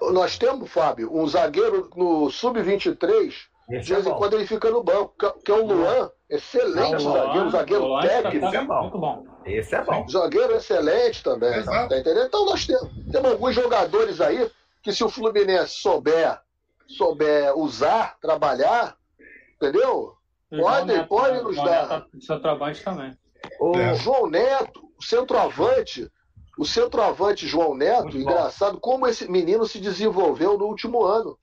Nós temos, Fábio, um zagueiro no Sub-23, de vez em quando ele fica no banco, que é o Luan, excelente zagueiro, zagueiro Luan técnico. Tá, bom. Muito bom. Esse é bom. Zagueiro excelente também, Exato. tá entendendo? Então nós temos, temos alguns jogadores aí que se o Fluminense souber, souber usar, trabalhar, entendeu? Pode, Neto, pode nos dar. Tá centroavante também. O é. João Neto, o centroavante, o centroavante João Neto, Muito engraçado bom. como esse menino se desenvolveu no último ano.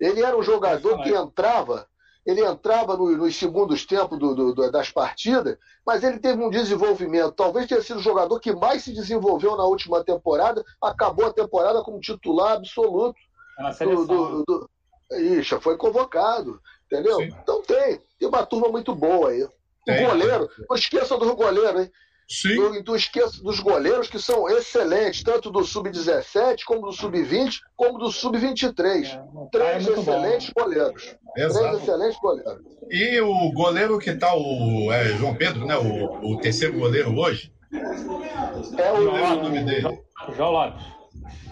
Ele era um jogador que entrava, ele entrava no, nos segundos tempos do, do, das partidas, mas ele teve um desenvolvimento. Talvez tenha sido o jogador que mais se desenvolveu na última temporada, acabou a temporada como titular absoluto. É do, do, do... Ixi, foi convocado, entendeu? Sim. Então tem, tem uma turma muito boa aí. O goleiro, não esqueça do goleiro, hein? Sim. Não, não esqueça dos goleiros que são excelentes, tanto do Sub-17, como do Sub-20, como do Sub-23. É, Três é excelentes bom. goleiros. Exato. Três excelentes goleiros. E o goleiro que está o é, João Pedro, né? O, o, terceiro goleiro hoje. É o, é o nome dele. João Lopes.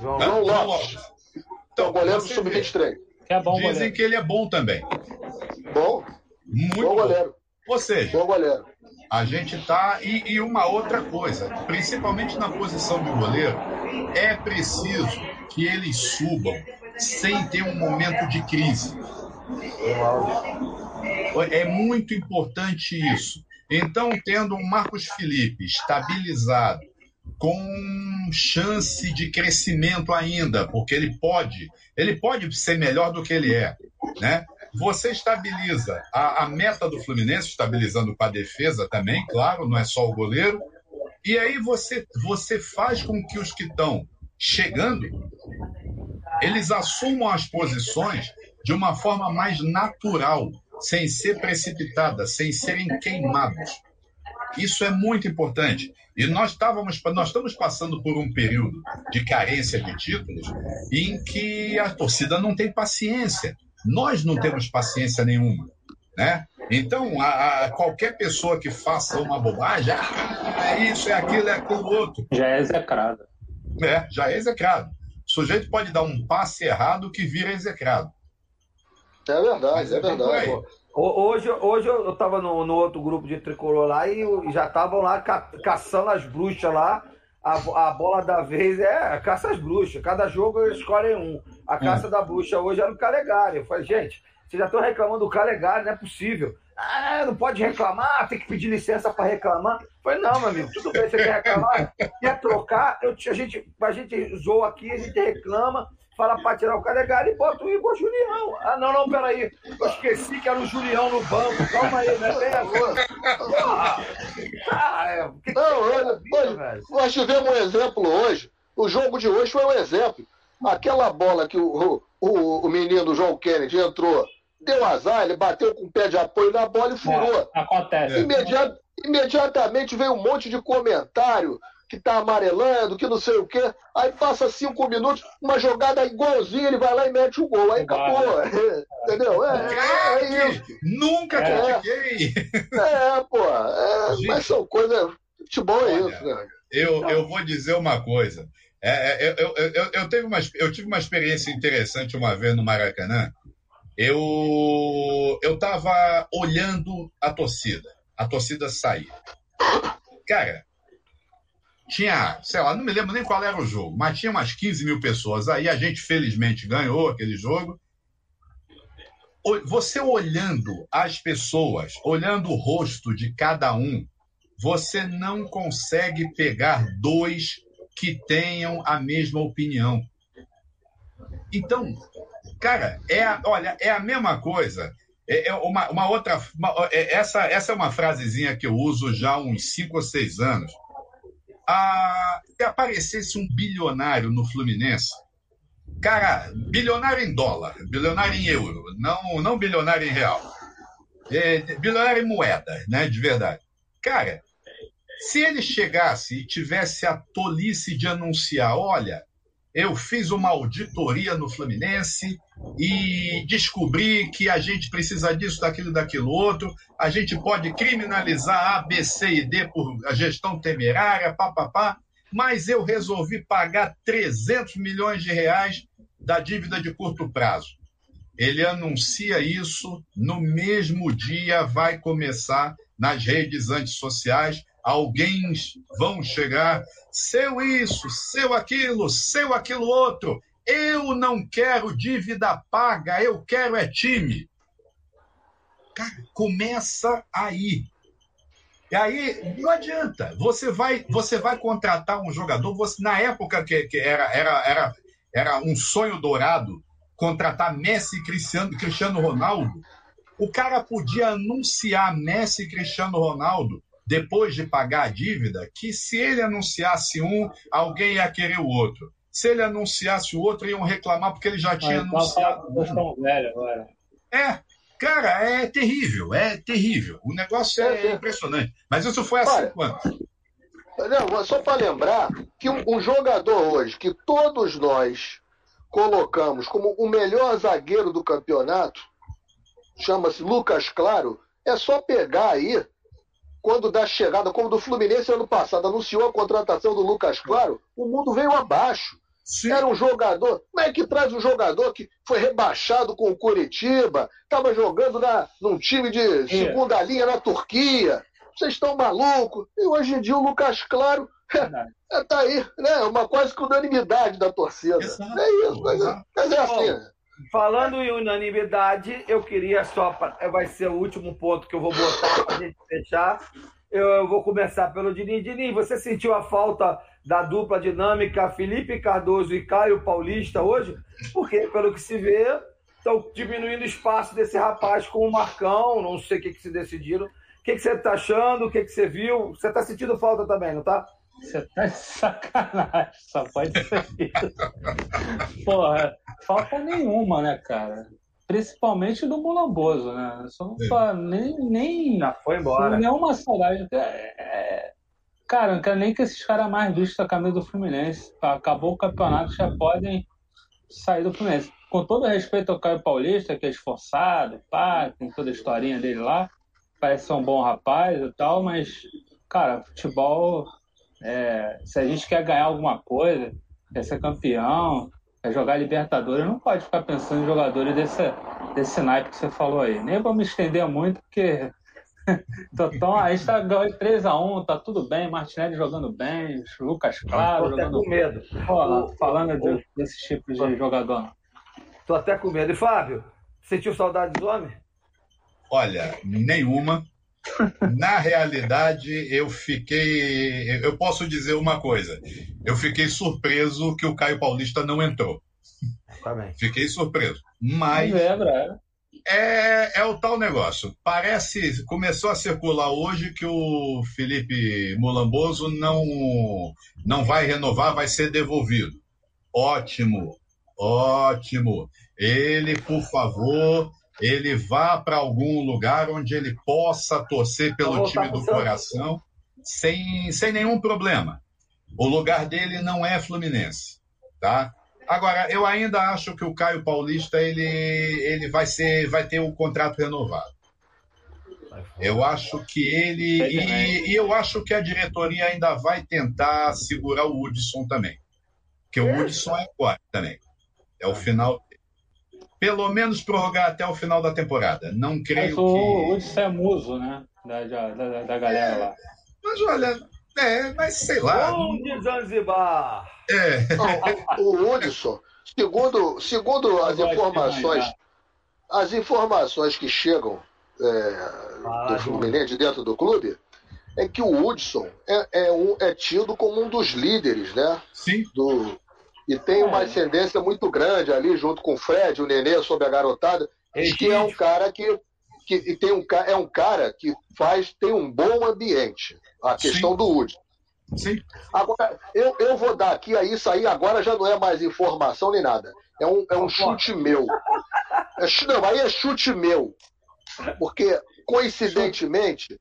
João, João Lopes. Lopes. Então, goleiro do Sub-23. É bom Dizem goleiro. que ele é bom também. Bom. Muito bom. bom. goleiro. Ou seja, bom goleiro a gente está. E, e, uma outra coisa, principalmente na posição de goleiro, é preciso que eles subam sem ter um momento de crise. É muito importante isso. Então, tendo um Marcos Felipe estabilizado, com chance de crescimento ainda, porque ele pode, ele pode ser melhor do que ele é, né? Você estabiliza a, a meta do Fluminense, estabilizando com a defesa também, claro, não é só o goleiro. E aí você, você faz com que os que estão chegando, eles assumam as posições de uma forma mais natural. sem ser precipitada, sem serem queimados. Isso é muito importante. E nós estávamos, nós estamos passando por um período de carência de títulos em que a torcida não tem paciência. Nós não temos paciência nenhuma, né? Então, a, a qualquer pessoa que faça uma bobagem, ah, é isso, é aquilo, é aquilo outro. Já é execrado. É, já é execrado. O sujeito pode dar um passe errado que vira execrado. É verdade, é verdade. Hoje, hoje eu estava no, no, outro grupo de tricolor lá e já estavam lá ca, caçando as bruxas lá. A, a, bola da vez é a caça às bruxas. Cada jogo eles escolhem um. A caça é. da bruxa hoje era o Calegari. Eu falei, gente, vocês já estão reclamando do Calegari, não é possível. Ah, não pode reclamar, tem que pedir licença para reclamar. Eu falei, não, meu amigo, tudo bem, você quer reclamar? Quer trocar? Eu, a, gente, a gente zoa aqui, a gente reclama fala para tirar o Calegari e bota o Igor Julião. Ah, não, não, peraí. Eu esqueci que era o Julião no banco. Calma aí, né? Tem agora. Ah, é. Que não, hoje, hoje, nós tivemos um exemplo hoje. O jogo de hoje foi um exemplo. Aquela bola que o, o, o menino João Kennedy entrou, deu azar, ele bateu com o pé de apoio na bola e furou. É, acontece. Imediat, imediatamente veio um monte de comentário que tá amarelando, que não sei o quê. Aí passa cinco minutos, uma jogada igualzinha, ele vai lá e mete o gol. Aí acabou. Entendeu? É, é, é, isso. Nunca é. critiquei. É, pô. É, mas são coisas. Futebol é isso, né? Eu, eu vou dizer uma coisa. É, é, eu, eu, eu, eu, teve uma, eu tive uma experiência interessante uma vez no Maracanã. Eu estava olhando a torcida, a torcida sair. Cara, tinha, sei lá, não me lembro nem qual era o jogo, mas tinha umas 15 mil pessoas aí. A gente, felizmente, ganhou aquele jogo. Você olhando as pessoas, olhando o rosto de cada um, você não consegue pegar dois que tenham a mesma opinião. Então, cara, é a, olha, é a mesma coisa. É, é uma, uma outra. Uma, é, essa, essa é uma frasezinha que eu uso já há uns cinco ou seis anos a, se aparecesse um bilionário no Fluminense, cara, bilionário em dólar, bilionário em euro, não, não bilionário em real, é, bilionário em moeda, né, de verdade. Cara, se ele chegasse e tivesse a tolice de anunciar, olha, eu fiz uma auditoria no Fluminense e descobri que a gente precisa disso, daquilo, daquilo outro. A gente pode criminalizar A, B, C e D por gestão temerária, papapá. Mas eu resolvi pagar 300 milhões de reais da dívida de curto prazo. Ele anuncia isso, no mesmo dia vai começar nas redes antissociais alguém vão chegar, seu isso, seu aquilo, seu aquilo outro. Eu não quero dívida paga, eu quero é time. Cara, começa aí. E aí não adianta. Você vai, você vai contratar um jogador. Você, na época que, que era, era, era, era um sonho dourado contratar Messi Cristiano, Cristiano Ronaldo, o cara podia anunciar Messi Cristiano Ronaldo depois de pagar a dívida, que se ele anunciasse um, alguém ia querer o outro. Se ele anunciasse o outro, iam reclamar porque ele já tinha anunciado. Um. Velho agora. É, cara, é terrível, é terrível. O negócio é, é impressionante. Mas isso foi há cinco anos. Não, só para lembrar que um, um jogador hoje que todos nós colocamos como o melhor zagueiro do campeonato, chama-se Lucas Claro, é só pegar aí quando da chegada, como do Fluminense ano passado, anunciou a contratação do Lucas Claro, o mundo veio abaixo. Sim. Era um jogador. Como é que traz um jogador que foi rebaixado com o Curitiba, estava jogando na, num time de é. segunda é. linha na Turquia? Vocês estão malucos? E hoje em dia o Lucas Claro é, tá aí, né? Uma quase que unanimidade da torcida. Exato. É isso, mas, é, mas é assim. Falando em unanimidade, eu queria só. Vai ser o último ponto que eu vou botar para a gente fechar. Eu vou começar pelo Dini. Dini, você sentiu a falta da dupla dinâmica Felipe Cardoso e Caio Paulista hoje? Porque, pelo que se vê, estão diminuindo o espaço desse rapaz com o Marcão. Não sei o que, que se decidiram. O que, que você está achando? O que, que você viu? Você está sentindo falta também, não tá? Você tá de sacanagem, só pode ser isso. Porra, falta nenhuma, né, cara? principalmente do Mulamboso, né? Só não nem, nem. Já foi embora. Nenhuma saudade. É, é, cara, não quero nem que esses caras mais vistam a camisa do Fluminense. Acabou o campeonato, já podem sair do Fluminense. Com todo respeito ao Caio Paulista, que é esforçado, pá, tem toda a historinha dele lá, parece ser um bom rapaz e tal, mas, cara, futebol, é, se a gente quer ganhar alguma coisa, quer ser campeão, quer jogar Libertadores, não pode ficar pensando em jogadores desse, desse naipe que você falou aí. Nem vou me estender muito, porque Totão, a gente tá ganhando 3x1, tá tudo bem, Martinelli jogando bem, Lucas Claro Tô até jogando com medo. Pô, falando de, desses tipos de jogador. Tô até com medo. E Fábio, sentiu saudade dos homens? Olha, nenhuma. Na realidade, eu fiquei. Eu posso dizer uma coisa. Eu fiquei surpreso que o Caio Paulista não entrou. Tá bem. Fiquei surpreso. Mas É, Bra. é, é o tal negócio. Parece. Começou a circular hoje que o Felipe Mulamboso não, não vai renovar, vai ser devolvido. Ótimo, ótimo. Ele, por favor, ele vá para algum lugar onde ele possa torcer pelo time do coração sem, sem nenhum problema. O lugar dele não é Fluminense, tá? Agora, eu ainda acho que o Caio Paulista ele, ele vai ser vai ter o contrato renovado. Eu acho que ele e, e eu acho que a diretoria ainda vai tentar segurar o Hudson também, porque o Hudson é forte também. É o final, pelo menos prorrogar até o final da temporada. Não Mas creio o que. Hudson é muso, né? Da, da, da, da galera lá. Mas olha, é, mas sei lá. Gol de Zanzibar! É, Não, o Hudson, segundo, segundo as informações, demais, as informações que chegam é, Ah, do Fluminense, de dentro do clube, é que o Hudson é, é, um, é tido como um dos líderes, né? sim, Do, e tem uma É. ascendência muito grande ali, junto com o Fred, o Nenê, sobre a garotada. Que é um cara que, que tem um, é um cara que faz, tem um bom ambiente. A questão Sim. do Hudson. sim. Agora, eu, eu vou dar aqui, aí isso aí agora já não é mais informação nem nada. É um, é um chute meu. É não, aí é chute meu. Porque, coincidentemente,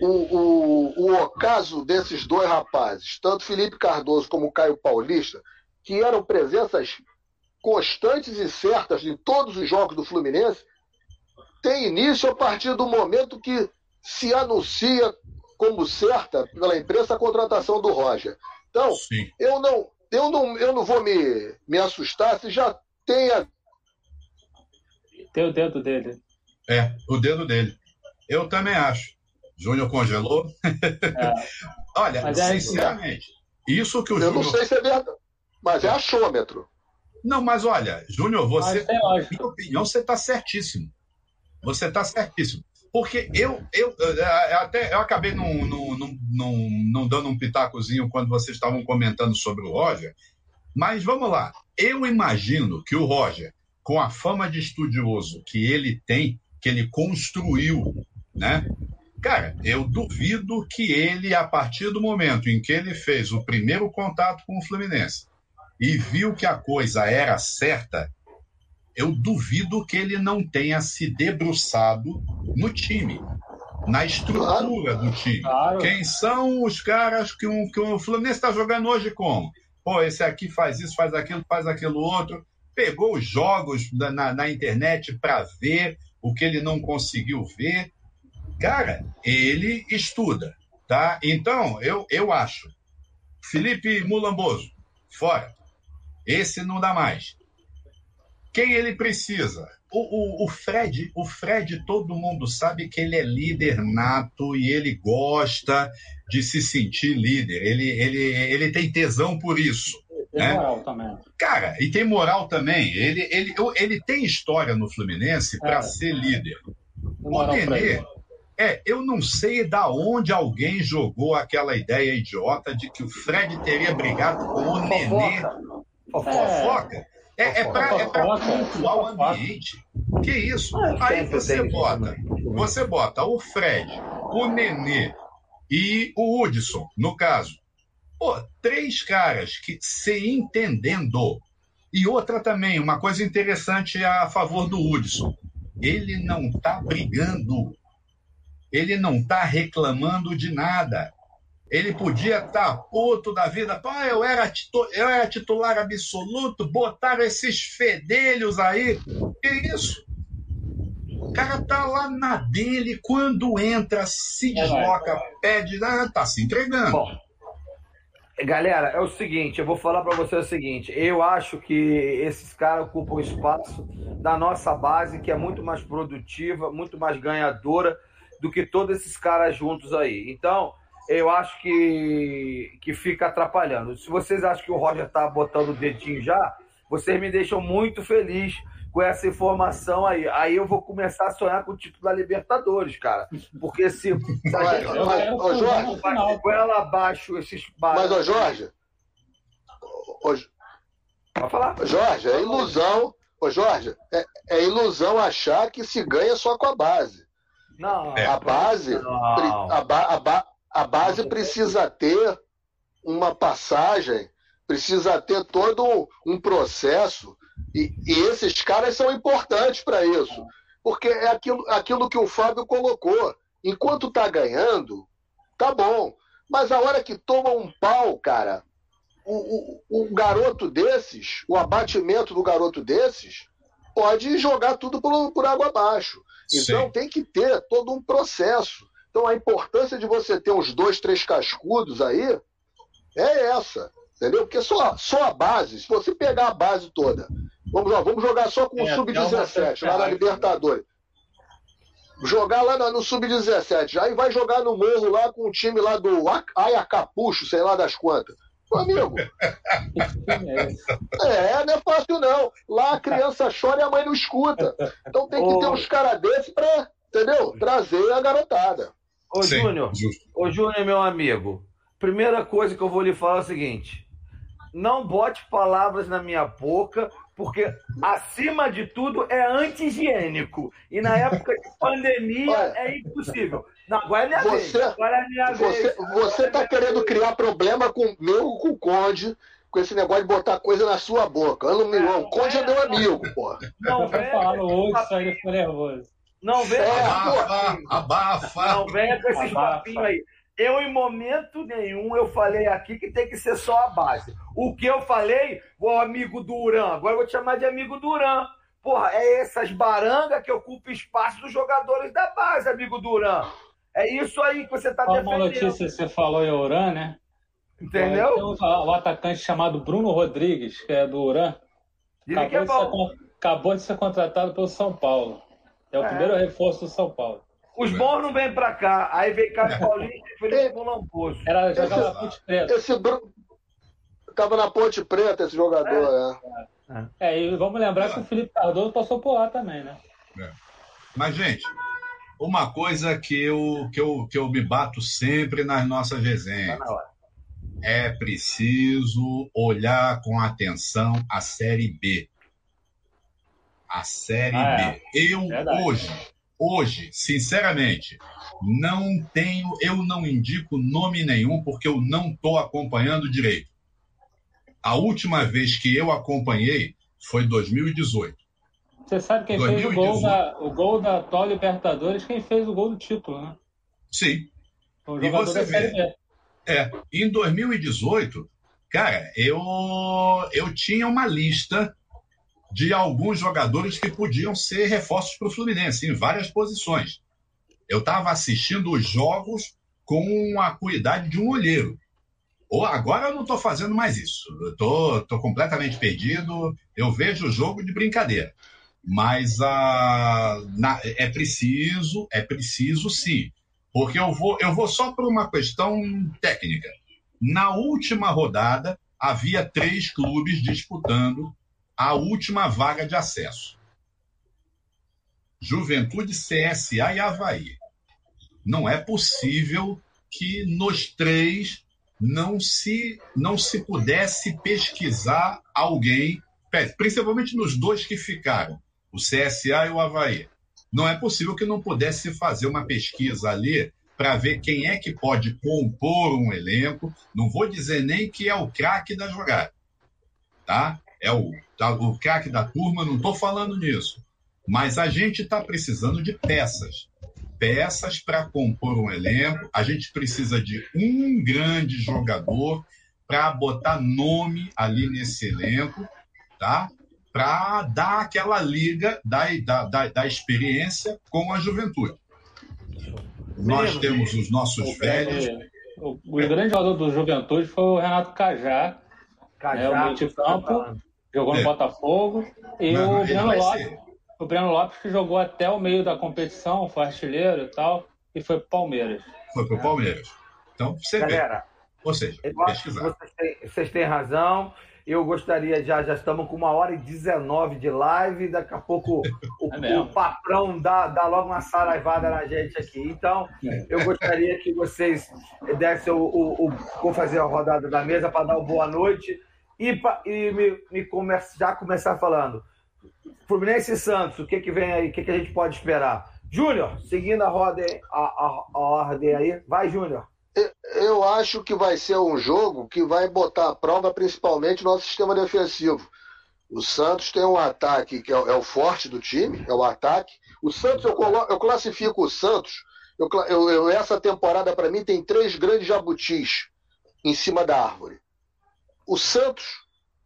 o, o, o ocaso desses dois rapazes, tanto Felipe Cardoso como Caio Paulista, que eram presenças constantes e certas em todos os jogos do Fluminense, tem início a partir do momento que se anuncia como certa pela imprensa a contratação do Roger. Então, Sim. eu não, eu não, eu não vou me, me assustar se já tenha. Tem o dedo dele. É, o dedo dele. Eu também acho. Júnior congelou. É. Olha, Mas é- sinceramente, isso que o Eu não Júnior. sei se é verdade, mas é achômetro. Não, mas olha, Júnior, você, tem na minha opinião, você está certíssimo. Você está certíssimo. Porque eu, eu, eu, até eu acabei não, não, não, não, não dando um pitacozinho quando vocês estavam comentando sobre o Roger, mas vamos lá. Eu imagino que o Roger, com a fama de estudioso que ele tem, que ele construiu, né? Cara, eu duvido que ele, a partir do momento em que ele fez o primeiro contato com o Fluminense e viu que a coisa era certa, eu duvido que ele não tenha se debruçado no time, na estrutura do time. Claro. Quem são os caras que, um, que o Fluminense está jogando hoje como? Pô, esse aqui faz isso, faz aquilo, faz aquilo outro. Pegou os jogos na, na, na internet para ver o que ele não conseguiu ver. Cara, ele estuda, tá? Então, eu, eu acho. Felipe Mulamboso, fora. Esse não dá mais. Quem ele precisa? O, o, o Fred, o Fred, todo mundo sabe que ele é líder nato e ele gosta de se sentir líder. Ele, ele, ele tem tesão por isso. Tem É. moral também. Cara, e tem moral também. Ele, ele, ele tem história no Fluminense para É. ser líder. O Nenê, é, eu não sei da onde alguém jogou aquela ideia idiota de que o Fred teria brigado com o Nenê. Fofoca. É. Fofoca. É, é para é pontuar o ambiente. Que isso? Ah, Aí você bota, isso. você bota o Fred, o Nenê e o Hudson, no caso. Pô, três caras que se entendendo, E outra também, uma coisa interessante a favor do Hudson. Ele não está brigando. Ele não está reclamando de nada. Ele podia estar tá puto da vida. Pô, eu era, eu era titular absoluto, botaram esses fedelhos aí. Que isso? O cara tá lá na dele, quando entra, se é, desloca, pede, ah, tá se entregando. Bom, galera, é o seguinte, eu vou falar para você o seguinte, eu acho que esses caras ocupam espaço da nossa base, que é muito mais produtiva, muito mais ganhadora do que todos esses caras juntos aí. Então, eu acho que, que fica atrapalhando. Se vocês acham que o Roger tá botando o dedinho já, vocês me deixam muito feliz com essa informação aí. Aí eu vou começar a sonhar com o título da Libertadores, cara. Porque se, se a gente mas, mas, ô, Jorge, com ela abaixo esses Mas, ô Jorge, ô, Pode falar. Jorge, é ilusão. Ô Jorge, é, é, ilusão achar que se ganha só com a base. Não. A base, não. A, ba, a, ba, a base precisa ter uma passagem, precisa ter todo um processo e, e esses caras são importantes para isso. Porque é aquilo, aquilo que o Fábio colocou. Enquanto tá ganhando, tá bom. Mas a hora que toma um pau, cara, o, o, o garoto desses, o abatimento do garoto desses, pode jogar tudo por, por água abaixo. Então Sim. tem que ter todo um processo. Então a importância de você ter uns dois, três cascudos aí é essa. Entendeu? Porque só, só a base, se você pegar a base toda Vamos, lá, vamos jogar só com o é, Sub-17, lá na Libertadores. Jogar lá no, no Sub-17. Aí vai jogar no Morro lá com o time lá do Ayacapucho, sei lá das quantas. Meu amigo. é, não é fácil não. Lá a criança chora e a mãe não escuta. Então tem que ter uns caras desses pra, entendeu? Trazer a garotada. Ô, Júnior, ô, Júnior, meu amigo. Primeira coisa que eu vou lhe falar é o seguinte: não bote palavras na minha boca porque, acima de tudo, é anti-higiênico. E na época de pandemia Olha, é impossível. Não, agora é minha você, vez. Agora é minha você, vez. Você está querendo criar problema com meu com o Conde, com esse negócio de botar coisa na sua boca. Eu não, é, o Conde é, meu amigo, pô. Não falando hoje, isso aí ficou nervoso. Não vem. É, abafa, abafa. Não venha com esses papinhos aí. Eu, em momento nenhum, eu falei aqui que tem que ser só a base. O que eu falei, o amigo Duran, agora eu vou te chamar de amigo Duran. Porra, é essas barangas que ocupam espaço dos jogadores da base, amigo Duran. É isso aí que você está defendendo. Uma notícia que você falou em Uran, né? Entendeu? Tem um, atacante chamado Bruno Rodrigues, que é do Uran. Acabou, é de ser, acabou de ser contratado pelo São Paulo. É o é. primeiro reforço do São Paulo. Os bons não vêm pra cá. Aí vem Caio Paulista e Felipe Mulamposo. Era jogar na Ponte Preta. Esse Bruno. Tava na Ponte Preta esse jogador, é. É, é e vamos lembrar que o Felipe Cardoso passou por lá também, né? É. Mas, gente, uma coisa que eu, que, eu, que eu me bato sempre nas nossas resenhas. Tá é preciso olhar com atenção a Série B. A Série ah, é. B. Eu, Verdade. hoje, Hoje, sinceramente, não tenho, eu não indico nome nenhum porque eu não estou acompanhando direito. A última vez que eu acompanhei foi 2018. Você sabe quem 2018. fez o gol, da, o gol da atual Libertadores? Quem fez o gol do título, né? Sim. e você vê. É, em 2018, cara, eu, eu tinha uma lista de alguns jogadores que podiam ser reforços para o Fluminense, em várias posições. Eu estava assistindo os jogos com a cuidade de um olheiro. Ou agora eu não estou fazendo mais isso. Eu tô, tô completamente perdido. Eu vejo o jogo de brincadeira. Mas uh, na, é preciso, é preciso sim. Porque eu vou, eu vou só por uma questão técnica. Na última rodada, havia três clubes disputando a última vaga de acesso. Juventude, CSA e Havaí. Não é possível que nos três não se não se pudesse pesquisar alguém, principalmente nos dois que ficaram, o CSA e o Havaí. Não é possível que não pudesse fazer uma pesquisa ali para ver quem é que pode compor um elenco. Não vou dizer nem que é o craque da jogada, tá? É o, tá, o craque da turma, não estou falando nisso. Mas a gente está precisando de peças. Peças para compor um elenco. A gente precisa de um grande jogador para botar nome ali nesse elenco, tá? Para dar aquela liga da, da, da, da, experiência com a juventude. Nós temos os nossos o velhos. Grande, o, o, grande jogador do Juventude foi o Renato Cajá. Cajá né, o meio de campo, jogou no é. Botafogo. E não, o Breno Lopes, o Breno Lopes que jogou até o meio da competição, foi artilheiro e tal, e foi pro Palmeiras. Foi pro Palmeiras. Então, você Galera, vê. Ou seja, pesquisar. Vocês têm, vocês têm razão. Eu gostaria, já, já estamos com uma hora e 19 de live, daqui a pouco o, é o patrão dá, dá logo uma saraivada na gente aqui. Então, eu gostaria que vocês dessem o, o, o vou fazer a rodada da mesa para dar uma boa noite e, e me, me já começar falando. Fluminense e Santos, o que, que vem aí? O que, que a gente pode esperar? Júnior, seguindo a roda, a, a, a ordem aí. Vai, Júnior. Eu acho que vai ser um jogo que vai botar à prova principalmente nosso sistema defensivo. O Santos tem um ataque que é, é o forte do time, é o ataque. O Santos, eu, colo, eu classifico o Santos. Eu, eu, essa temporada, para mim, tem três grandes jabutis em cima da árvore. O Santos,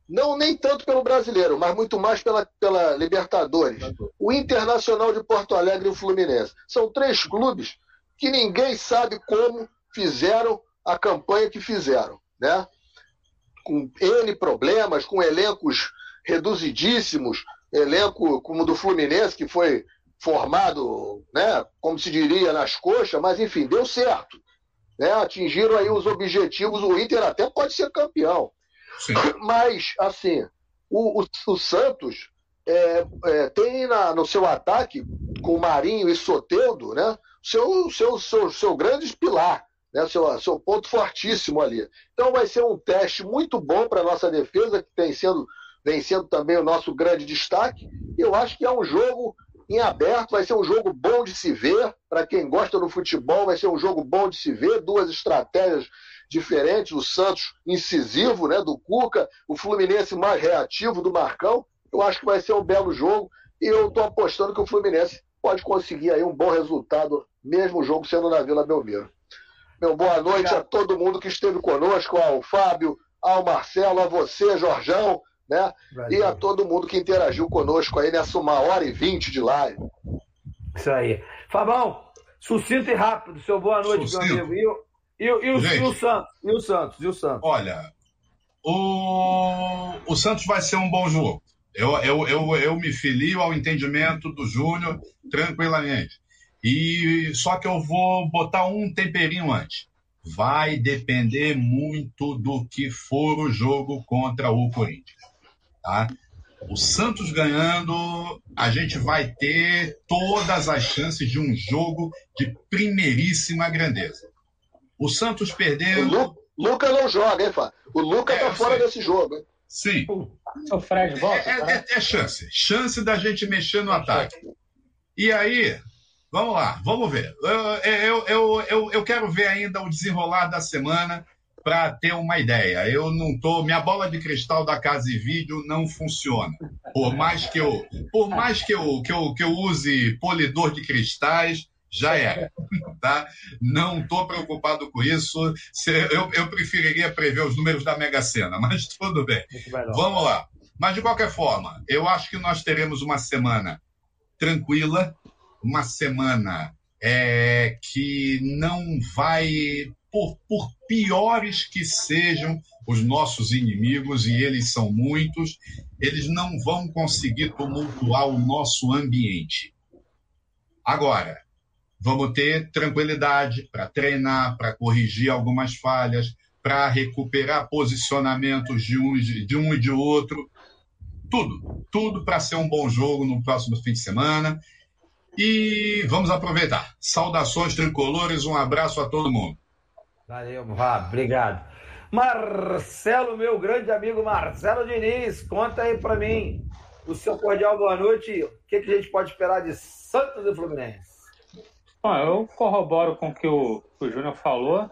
não nem tanto pelo brasileiro, mas muito mais pela, pela Libertadores. O Internacional de Porto Alegre e o Fluminense. São três clubes que ninguém sabe como fizeram a campanha que fizeram, né? Com N problemas, com elencos reduzidíssimos, elenco como o do Fluminense, que foi formado, né, como se diria, nas coxas, mas enfim, deu certo. Né? Atingiram aí os objetivos, o Inter até pode ser campeão. Mas, assim, o, o, o Santos é, é, tem na, no seu ataque, com Marinho e Soteudo, né, seu, seu, seu, seu grande pilar né, seu, seu ponto fortíssimo ali. Então vai ser um teste muito bom para a nossa defesa, que tem sendo, vem sendo também o nosso grande destaque. Eu acho que é um jogo em aberto, vai ser um jogo bom de se ver. Para quem gosta do futebol, vai ser um jogo bom de se ver. Duas estratégias diferentes, o Santos incisivo né, do Cuca, o Fluminense mais reativo do Marcão. Eu acho que vai ser um belo jogo e eu estou apostando que o Fluminense pode conseguir aí um bom resultado, mesmo o jogo sendo na Vila Belmiro. Meu boa noite Obrigado. a todo mundo que esteve conosco, ao Fábio, ao Marcelo, a você, Jorjão, né? Valeu. E a todo mundo que interagiu conosco aí nessa uma hora e vinte de live. Isso aí. Fabão, sucinto e rápido, seu boa noite, sucinto. meu amigo. E, e, e, o, e, o, Santos? E o Santos? E o Santos? Olha, o, o Santos vai ser um bom jogo. Eu, eu, eu, eu me filio ao entendimento do Júnior tranquilamente. E só que eu vou botar um temperinho antes. Vai depender muito do que for o jogo contra o Corinthians. Tá? O Santos ganhando, a gente vai ter todas as chances de um jogo de primeiríssima grandeza. O Santos perdendo. O Lu... Luca não joga, hein, Fá? O Luca é, tá fora sei. desse jogo. Hein? Sim. O Fred volta. É, é, é, chance. Chance da gente mexer no ataque. E aí, Vamos lá, vamos ver. Eu, eu, eu, eu, quero ver ainda o desenrolar da semana para ter uma ideia. Eu não tô, minha bola de cristal da casa e vídeo não funciona. Por mais que eu, por mais que eu, que eu, que eu use polidor de cristais, já é, tá? Não estou preocupado com isso. Eu, eu preferiria prever os números da Mega Sena, mas tudo bem. Vamos lá. Mas de qualquer forma, eu acho que nós teremos uma semana tranquila, uma semana é, que não vai, por, por piores que sejam os nossos inimigos, e eles são muitos, eles não vão conseguir tumultuar o nosso ambiente. Agora, vamos ter tranquilidade para treinar, para corrigir algumas falhas, para recuperar posicionamentos de um, de um e de outro. Tudo, tudo para ser um bom jogo no próximo fim de semana. E vamos aproveitar. Saudações tricolores, um abraço a todo mundo. Valeu, Vá, obrigado. Marcelo, meu grande amigo Marcelo Diniz, conta aí para mim o seu cordial boa noite. O que, que, a gente pode esperar de Santos e Fluminense? Bom, eu corroboro com o que o, o Júnior falou,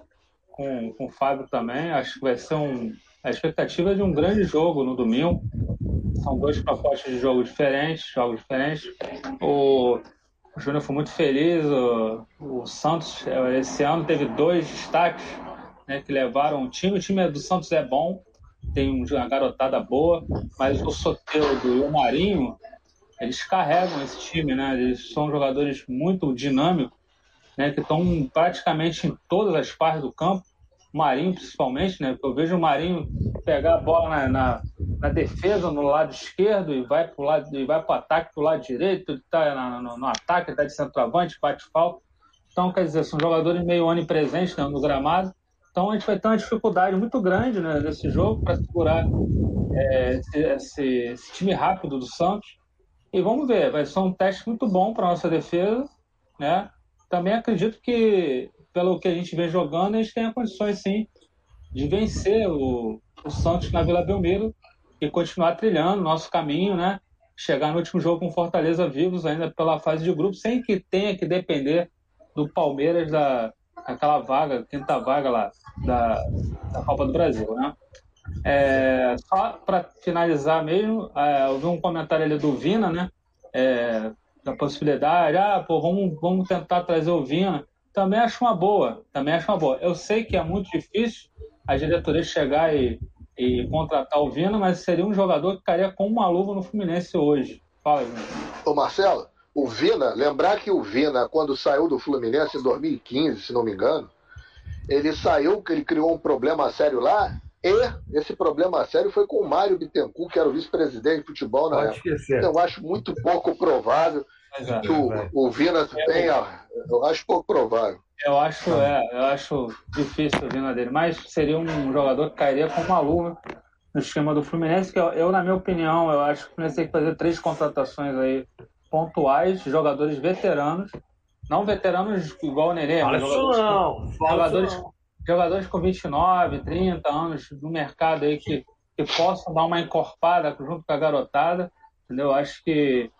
com, com o Fábio também. Acho que vai ser um. A expectativa é de um grande jogo no domingo. são dois propostas de jogo diferentes, jogos diferentes. O, o Júnior foi muito feliz. O, o, Santos, esse ano, teve dois destaques né, que levaram o time. O time do Santos é bom, tem uma garotada boa, mas o Soteldo e o Marinho, eles carregam esse time, né? Eles são jogadores muito dinâmicos, né, que estão praticamente em todas as partes do campo Marinho principalmente, né? Eu vejo o Marinho pegar a bola na, na, na defesa no lado esquerdo e vai para o lado e vai para o ataque do lado direito, está no, no, ataque, está de centroavante, bate falta. Então, quer dizer, são jogadores meio onipresentes né, no gramado. Então a gente vai ter uma dificuldade muito grande né, nesse jogo para segurar é, esse, esse, esse, time rápido do Santos. E vamos ver, vai ser um teste muito bom para nossa defesa. Né? Também acredito que pelo que a gente vem jogando, gente tem condições sim de vencer o, o Santos na Vila Belmiro e continuar trilhando nosso caminho, né? Chegar no último jogo com Fortaleza vivos ainda pela fase de grupo, sem que tenha que depender do Palmeiras da aquela vaga, quinta vaga lá da, da Copa do Brasil, né? É, só para finalizar mesmo, é, eu vi um comentário ali do Vina, né? É, da possibilidade, ah, pô, vamos, vamos tentar trazer o Vina. Também acho uma boa, também acho uma boa. Eu sei que é muito difícil a diretoria chegar e, e contratar o Vina, mas seria um jogador que ficaria com uma luva no Fluminense hoje. Fala, Júnior. Ô Marcelo, o Vina, lembrar que o Vina, quando saiu do Fluminense em 2015, se não me engano, ele saiu, que ele criou um problema sério lá, e esse problema sério foi com o Mário Bittencourt, que era o vice-presidente de futebol na Pode época. Esquecer. Eu acho muito pouco provável é, que o, é. o Vina tenha. Eu acho pouco provável. Eu acho, é, eu acho difícil o Vina dele, mas seria um jogador que cairia com uma luva no esquema do Fluminense, que eu, eu, na minha opinião, eu acho que o Fluminense tem que fazer três contratações aí pontuais, jogadores veteranos, não veteranos igual o Nenê, mas jogadores, não. Jogadores, não. Jogadores com 29, 30 anos no mercado aí que, que possam dar uma encorpada junto com a garotada, entendeu? Eu acho que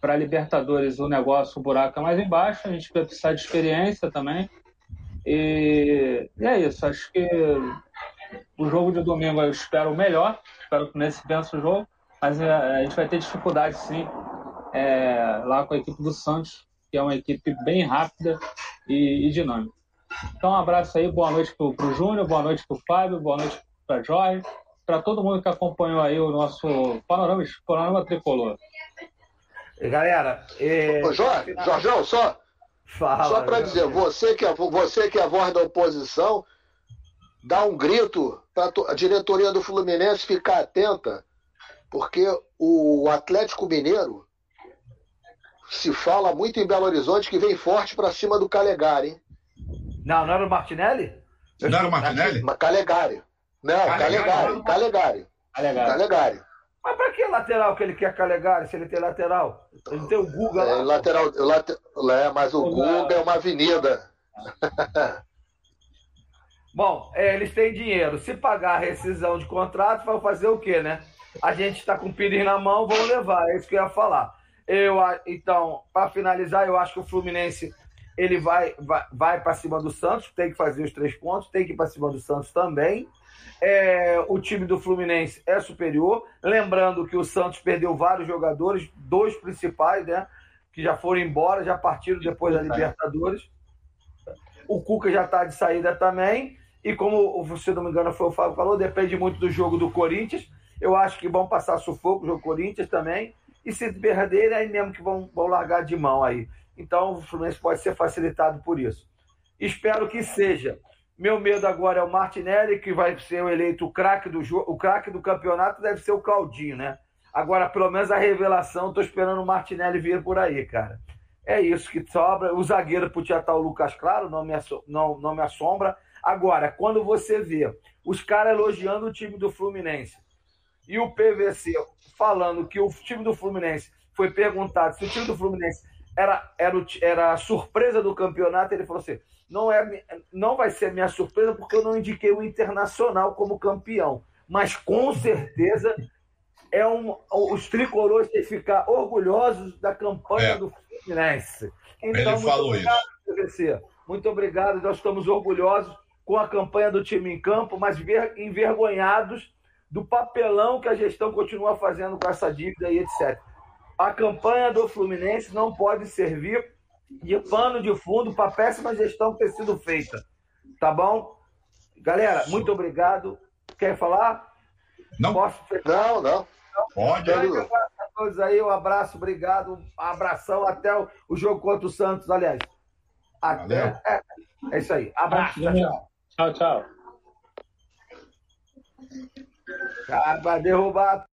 para Libertadores o negócio, o buraco é mais embaixo, a gente vai precisar de experiência também. E, e é isso, acho que o jogo de domingo eu espero o melhor, espero que nesse vença o jogo, mas a, é, a gente vai ter dificuldade sim é, lá com a equipe do Santos, que é uma equipe bem rápida e, e dinâmica. Então, um abraço aí, boa noite para o Júnior, boa noite para o Fábio, boa noite para Jorge, para todo mundo que acompanhou aí o nosso panorama, panorama tricolor. Galera. É... Ô, Jorge, Jorjão, só. Fala, só para dizer, você que, é, você que é a voz da oposição, dá um grito para a diretoria do Fluminense ficar atenta, porque o Atlético Mineiro se fala muito em Belo Horizonte que vem forte para cima do Calegari, hein? Não, não era o Martinelli? Não era o Martinelli? Calegari. Não, Calegari. Calegari. Calegari. Calegari. Mas pra que lateral que ele quer Calegari se ele tem lateral? Ele tem o Guga é, lá. Lateral, late, é, mas o, o Guga é uma avenida. Bom, é, eles têm dinheiro. Se pagar a rescisão de contrato, vão fazer o quê, né? A gente está com o Pires na mão, vão levar. É isso que eu ia falar. Eu, então, para finalizar, eu acho que o Fluminense ele vai, vai, vai para cima do Santos, tem que fazer os três pontos, tem que ir para cima do Santos também é, o time do Fluminense é superior. Lembrando que o Santos perdeu vários jogadores, dois principais, né? Que já foram embora, já partiram depois da Libertadores. O Cuca já está de saída também. E como você não me engano, foi o Fábio falou, depende muito do jogo do Corinthians. Eu acho que vão passar sufoco o jogo Corinthians também. E se perder, é aí mesmo que vão, vão largar de mão aí. Então o Fluminense pode ser facilitado por isso. Espero que seja. Meu medo agora é o Martinelli, que vai ser o eleito o craque do jogo, o craque do campeonato deve ser o Claudinho, né? Agora, pelo menos a revelação, tô esperando o Martinelli vir por aí, cara. É isso que sobra. O zagueiro podia estar o Lucas Claro, não me, não, não me assombra. Agora, quando você vê os caras elogiando o time do Fluminense e o PVC falando que o time do Fluminense foi perguntado se o time do Fluminense era, era, era a surpresa do campeonato, ele falou assim: não, é, não vai ser minha surpresa porque eu não indiquei o Internacional como campeão. Mas com certeza é um, os tricolores têm que ficar orgulhosos da campanha é. do Fluminense. Então, Ele falou obrigado, isso. PVC. Muito obrigado. Nós estamos orgulhosos com a campanha do time em campo, mas envergonhados do papelão que a gestão continua fazendo com essa dívida e etc. A campanha do Fluminense não pode servir de pano de fundo para a péssima gestão ter sido feita. Tá bom? Galera, muito obrigado. Quer falar? Não. Posso Não, não. Pode. Um a todos aí, um abraço, obrigado. Um abração até o, o jogo contra o Santos, aliás. Até. É, é, isso aí. Abraço. Tchau, tchau. Tchau, tchau. Cara, vai derrubar